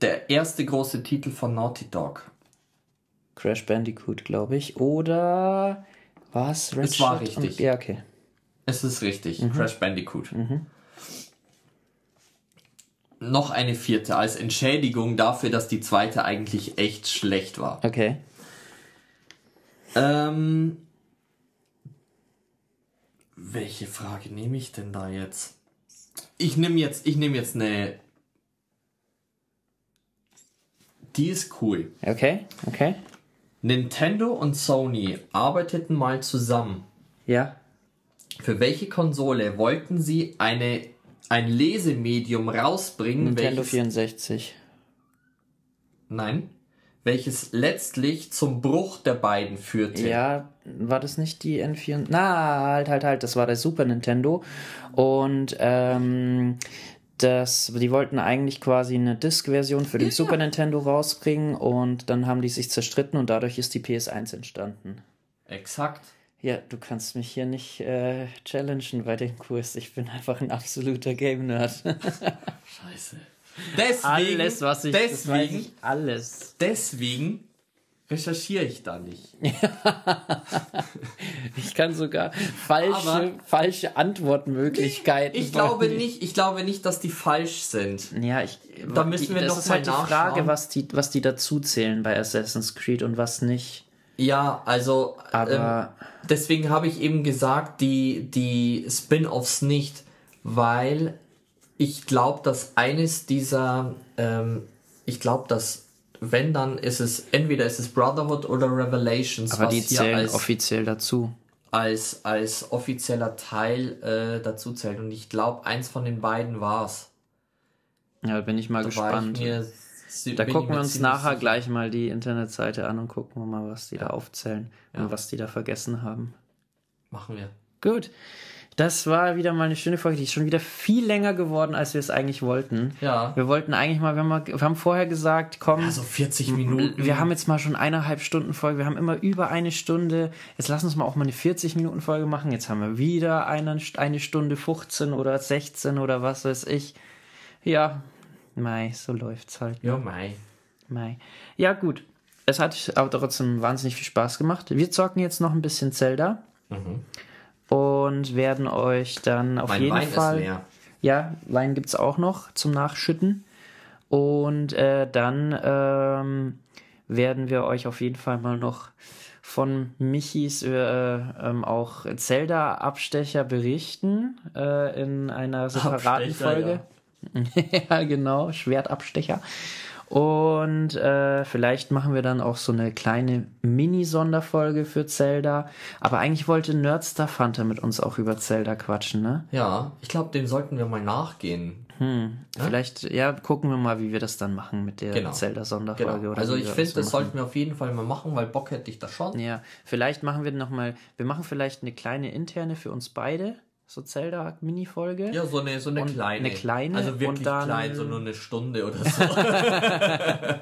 der erste große Titel von Naughty Dog. Crash Bandicoot, glaube ich. Oder was? Es war richtig. ja, okay. Es ist richtig, Mhm. Crash Bandicoot. Noch eine vierte als Entschädigung dafür, dass die zweite eigentlich echt schlecht war. Okay. Ähm, welche Frage nehme ich denn da jetzt? Ich nehme jetzt, ich nehme jetzt eine. Die ist cool. Okay, okay. Nintendo und Sony arbeiteten mal zusammen. Ja. Für welche Konsole wollten sie eine, ein Lesemedium rausbringen, Nintendo welches, 64. nein, welches letztlich zum Bruch der beiden führte? Ja, war das nicht die N4? Na, halt, halt, halt, das war der Super Nintendo. Und ähm, das, die wollten eigentlich quasi eine Disk-Version für den Super Nintendo rausbringen und dann haben die sich zerstritten und dadurch ist die PS1 entstanden. Exakt. Ja, du kannst mich hier nicht äh, challengen bei dem Kurs. Ich bin einfach ein absoluter Game-Nerd. Scheiße. Deswegen, alles, was ich, deswegen, ich alles. deswegen recherchiere ich da nicht. Ich kann sogar falsche, Aber- falsche Antwortmöglichkeiten. Ich glaube vornehmen. nicht, ich glaube nicht, dass die falsch sind. Ja, ich, Da müssen wir das noch ist mal halt die Frage, was die, was die dazu zählen bei Assassin's Creed und was nicht. Ja, also Aber ähm, deswegen habe ich eben gesagt, die, die Spin-offs nicht, weil ich glaube, dass eines dieser, ähm, ich glaube, dass wenn dann ist es, entweder ist es Brotherhood oder Revelations, aber was die hier zählen als, offiziell dazu. als, als offizieller Teil äh, dazu zählt. Und ich glaube, eins von den beiden war's. Ja, bin ich mal Da war gespannt. ich mir, da gucken wir uns nachher sicher. gleich mal die Internetseite an und gucken wir mal, was die da aufzählen und was die da vergessen haben. Machen wir. Gut. Das war wieder mal eine schöne Folge. Die ist schon wieder viel länger geworden, als wir es eigentlich wollten. Ja. Wir wollten eigentlich mal, wir haben, mal, wir haben vorher gesagt, komm, Also 40 Minuten. wir haben jetzt mal schon eineinhalb Stunden Folge. Wir haben immer über eine Stunde. Jetzt lass uns mal auch mal eine 40 Minuten Folge machen. Jetzt haben wir wieder eine, eine Stunde 15 oder 16 oder was weiß ich. Ja, Mai, so läuft's halt. Ja, mei. Mai. Ja, gut. Es hat aber trotzdem wahnsinnig viel Spaß gemacht. Wir zocken jetzt noch ein bisschen Zelda. Und werden euch dann auf Mein jeden Wein Fall. ist leer. Ja, Wein gibt es auch noch zum Nachschütten. Und äh, dann ähm, werden wir euch auf jeden Fall mal noch von Michis äh, ähm, auch Zelda-Abstecher berichten äh, in einer separaten Abstecher, Folge. Ja. genau, Schwertabstecher. Und äh, vielleicht machen wir dann auch so eine kleine Mini-Sonderfolge für Zelda. Aber eigentlich wollte Nerdstuff Hunter mit uns auch über Zelda quatschen, ne? Ja, ich glaube, dem sollten wir mal nachgehen. Vielleicht, ja, gucken wir mal, wie wir das dann machen mit der Genau. Zelda-Sonderfolge. Genau. Also ich finde, das sollten wir auf jeden Fall mal machen, weil Bock hätte ich da schon. Ja, vielleicht machen wir noch mal, wir machen vielleicht eine kleine interne für uns beide, so Zelda-Mini-Folge. Ja, so eine, so eine kleine. eine kleine Also wirklich dann- klein, so nur eine Stunde oder so.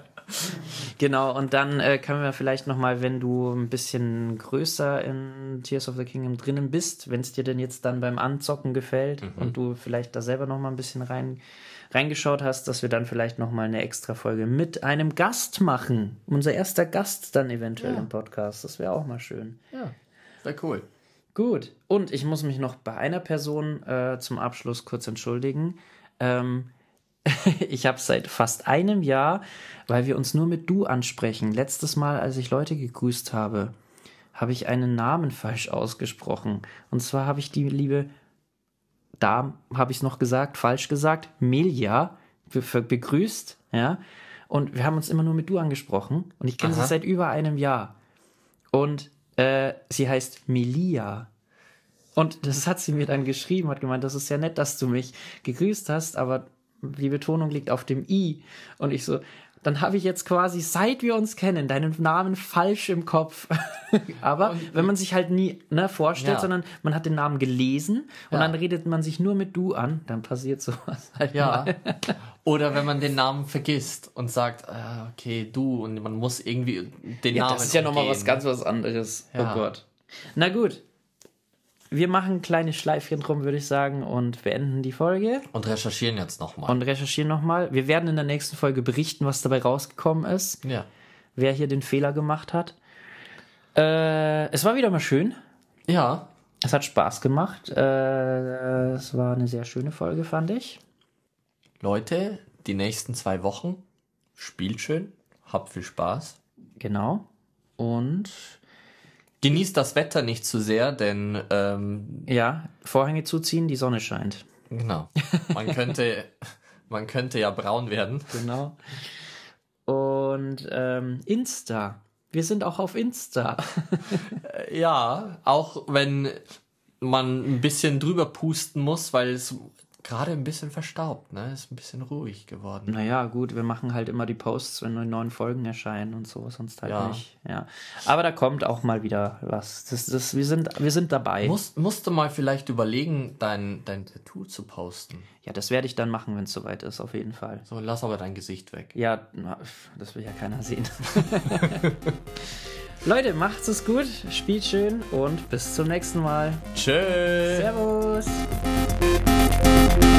Genau, und dann äh, können wir vielleicht noch mal, wenn du ein bisschen größer in Tears of the Kingdom drinnen bist, wenn es dir denn jetzt dann beim Anzocken gefällt Mhm. und du vielleicht da selber noch mal ein bisschen rein reingeschaut hast, dass wir dann vielleicht noch mal eine extra Folge mit einem Gast machen. Unser erster Gast dann eventuell Ja. im Podcast. Das wäre auch mal schön. ja, wäre cool. Gut. Und ich muss mich noch bei einer Person äh, zum Abschluss kurz entschuldigen. Ähm, ich habe seit fast einem Jahr, weil wir uns nur mit du ansprechen. Letztes Mal, als ich Leute gegrüßt habe, habe ich einen Namen falsch ausgesprochen. Und zwar habe ich die liebe, da habe ich es noch gesagt, falsch gesagt, Melia be begrüßt, ja. Und wir haben uns immer nur mit du angesprochen. Und ich kenne sie seit über einem Jahr. Und äh, sie heißt Melia. Und das hat sie mir dann geschrieben, hat gemeint, das ist ja nett, dass du mich gegrüßt hast, aber die Betonung liegt auf dem I. Und ich so, dann habe ich jetzt quasi, seit wir uns kennen, deinen Namen falsch im Kopf. aber wenn man sich halt nie ne, vorstellt, Ja. sondern man hat den Namen gelesen und Ja. dann redet man sich nur mit du an, dann passiert sowas halt Ja. mal. Oder wenn man den Namen vergisst und sagt, ah, okay, du, und man muss irgendwie den Ja, Namen. das ist ja nochmal was ganz was anderes. Oh Gott. Na gut. Wir machen ein kleines Schleifchen drum, würde ich sagen, und beenden die Folge Und recherchieren jetzt nochmal. und recherchieren nochmal. Wir werden in der nächsten Folge berichten, was dabei rausgekommen ist, Ja. wer hier den Fehler gemacht hat. Äh, es war wieder mal schön. Ja. Es hat Spaß gemacht. Äh, es war eine sehr schöne Folge, fand ich. Leute, die nächsten zwei Wochen spielt schön, habt viel Spaß. Genau. Und Genießt das Wetter nicht zu sehr, denn ähm, ja, Vorhänge zuziehen, die Sonne scheint. genau, man könnte, man könnte ja braun werden. Genau. Und ähm, Insta. Wir sind auch auf Insta. Ja, auch wenn man ein bisschen drüber pusten muss, weil es gerade ein bisschen verstaubt, ne? Ist ein bisschen ruhig geworden. Naja, gut, wir machen halt immer die Posts, wenn neue neuen Folgen erscheinen und so, sonst halt Ja. nicht. Ja. Aber da kommt auch mal wieder was. Das, das, wir, sind, wir sind dabei. Musst, musst du mal vielleicht überlegen, dein, dein Tattoo zu posten. Ja, das werde ich dann machen, wenn es soweit ist, auf jeden Fall. So, lass aber dein Gesicht weg. Ja, na, das will ja keiner sehen. Leute, macht's es gut, spielt schön und bis zum nächsten Mal. Tschüss. Servus. Thank you.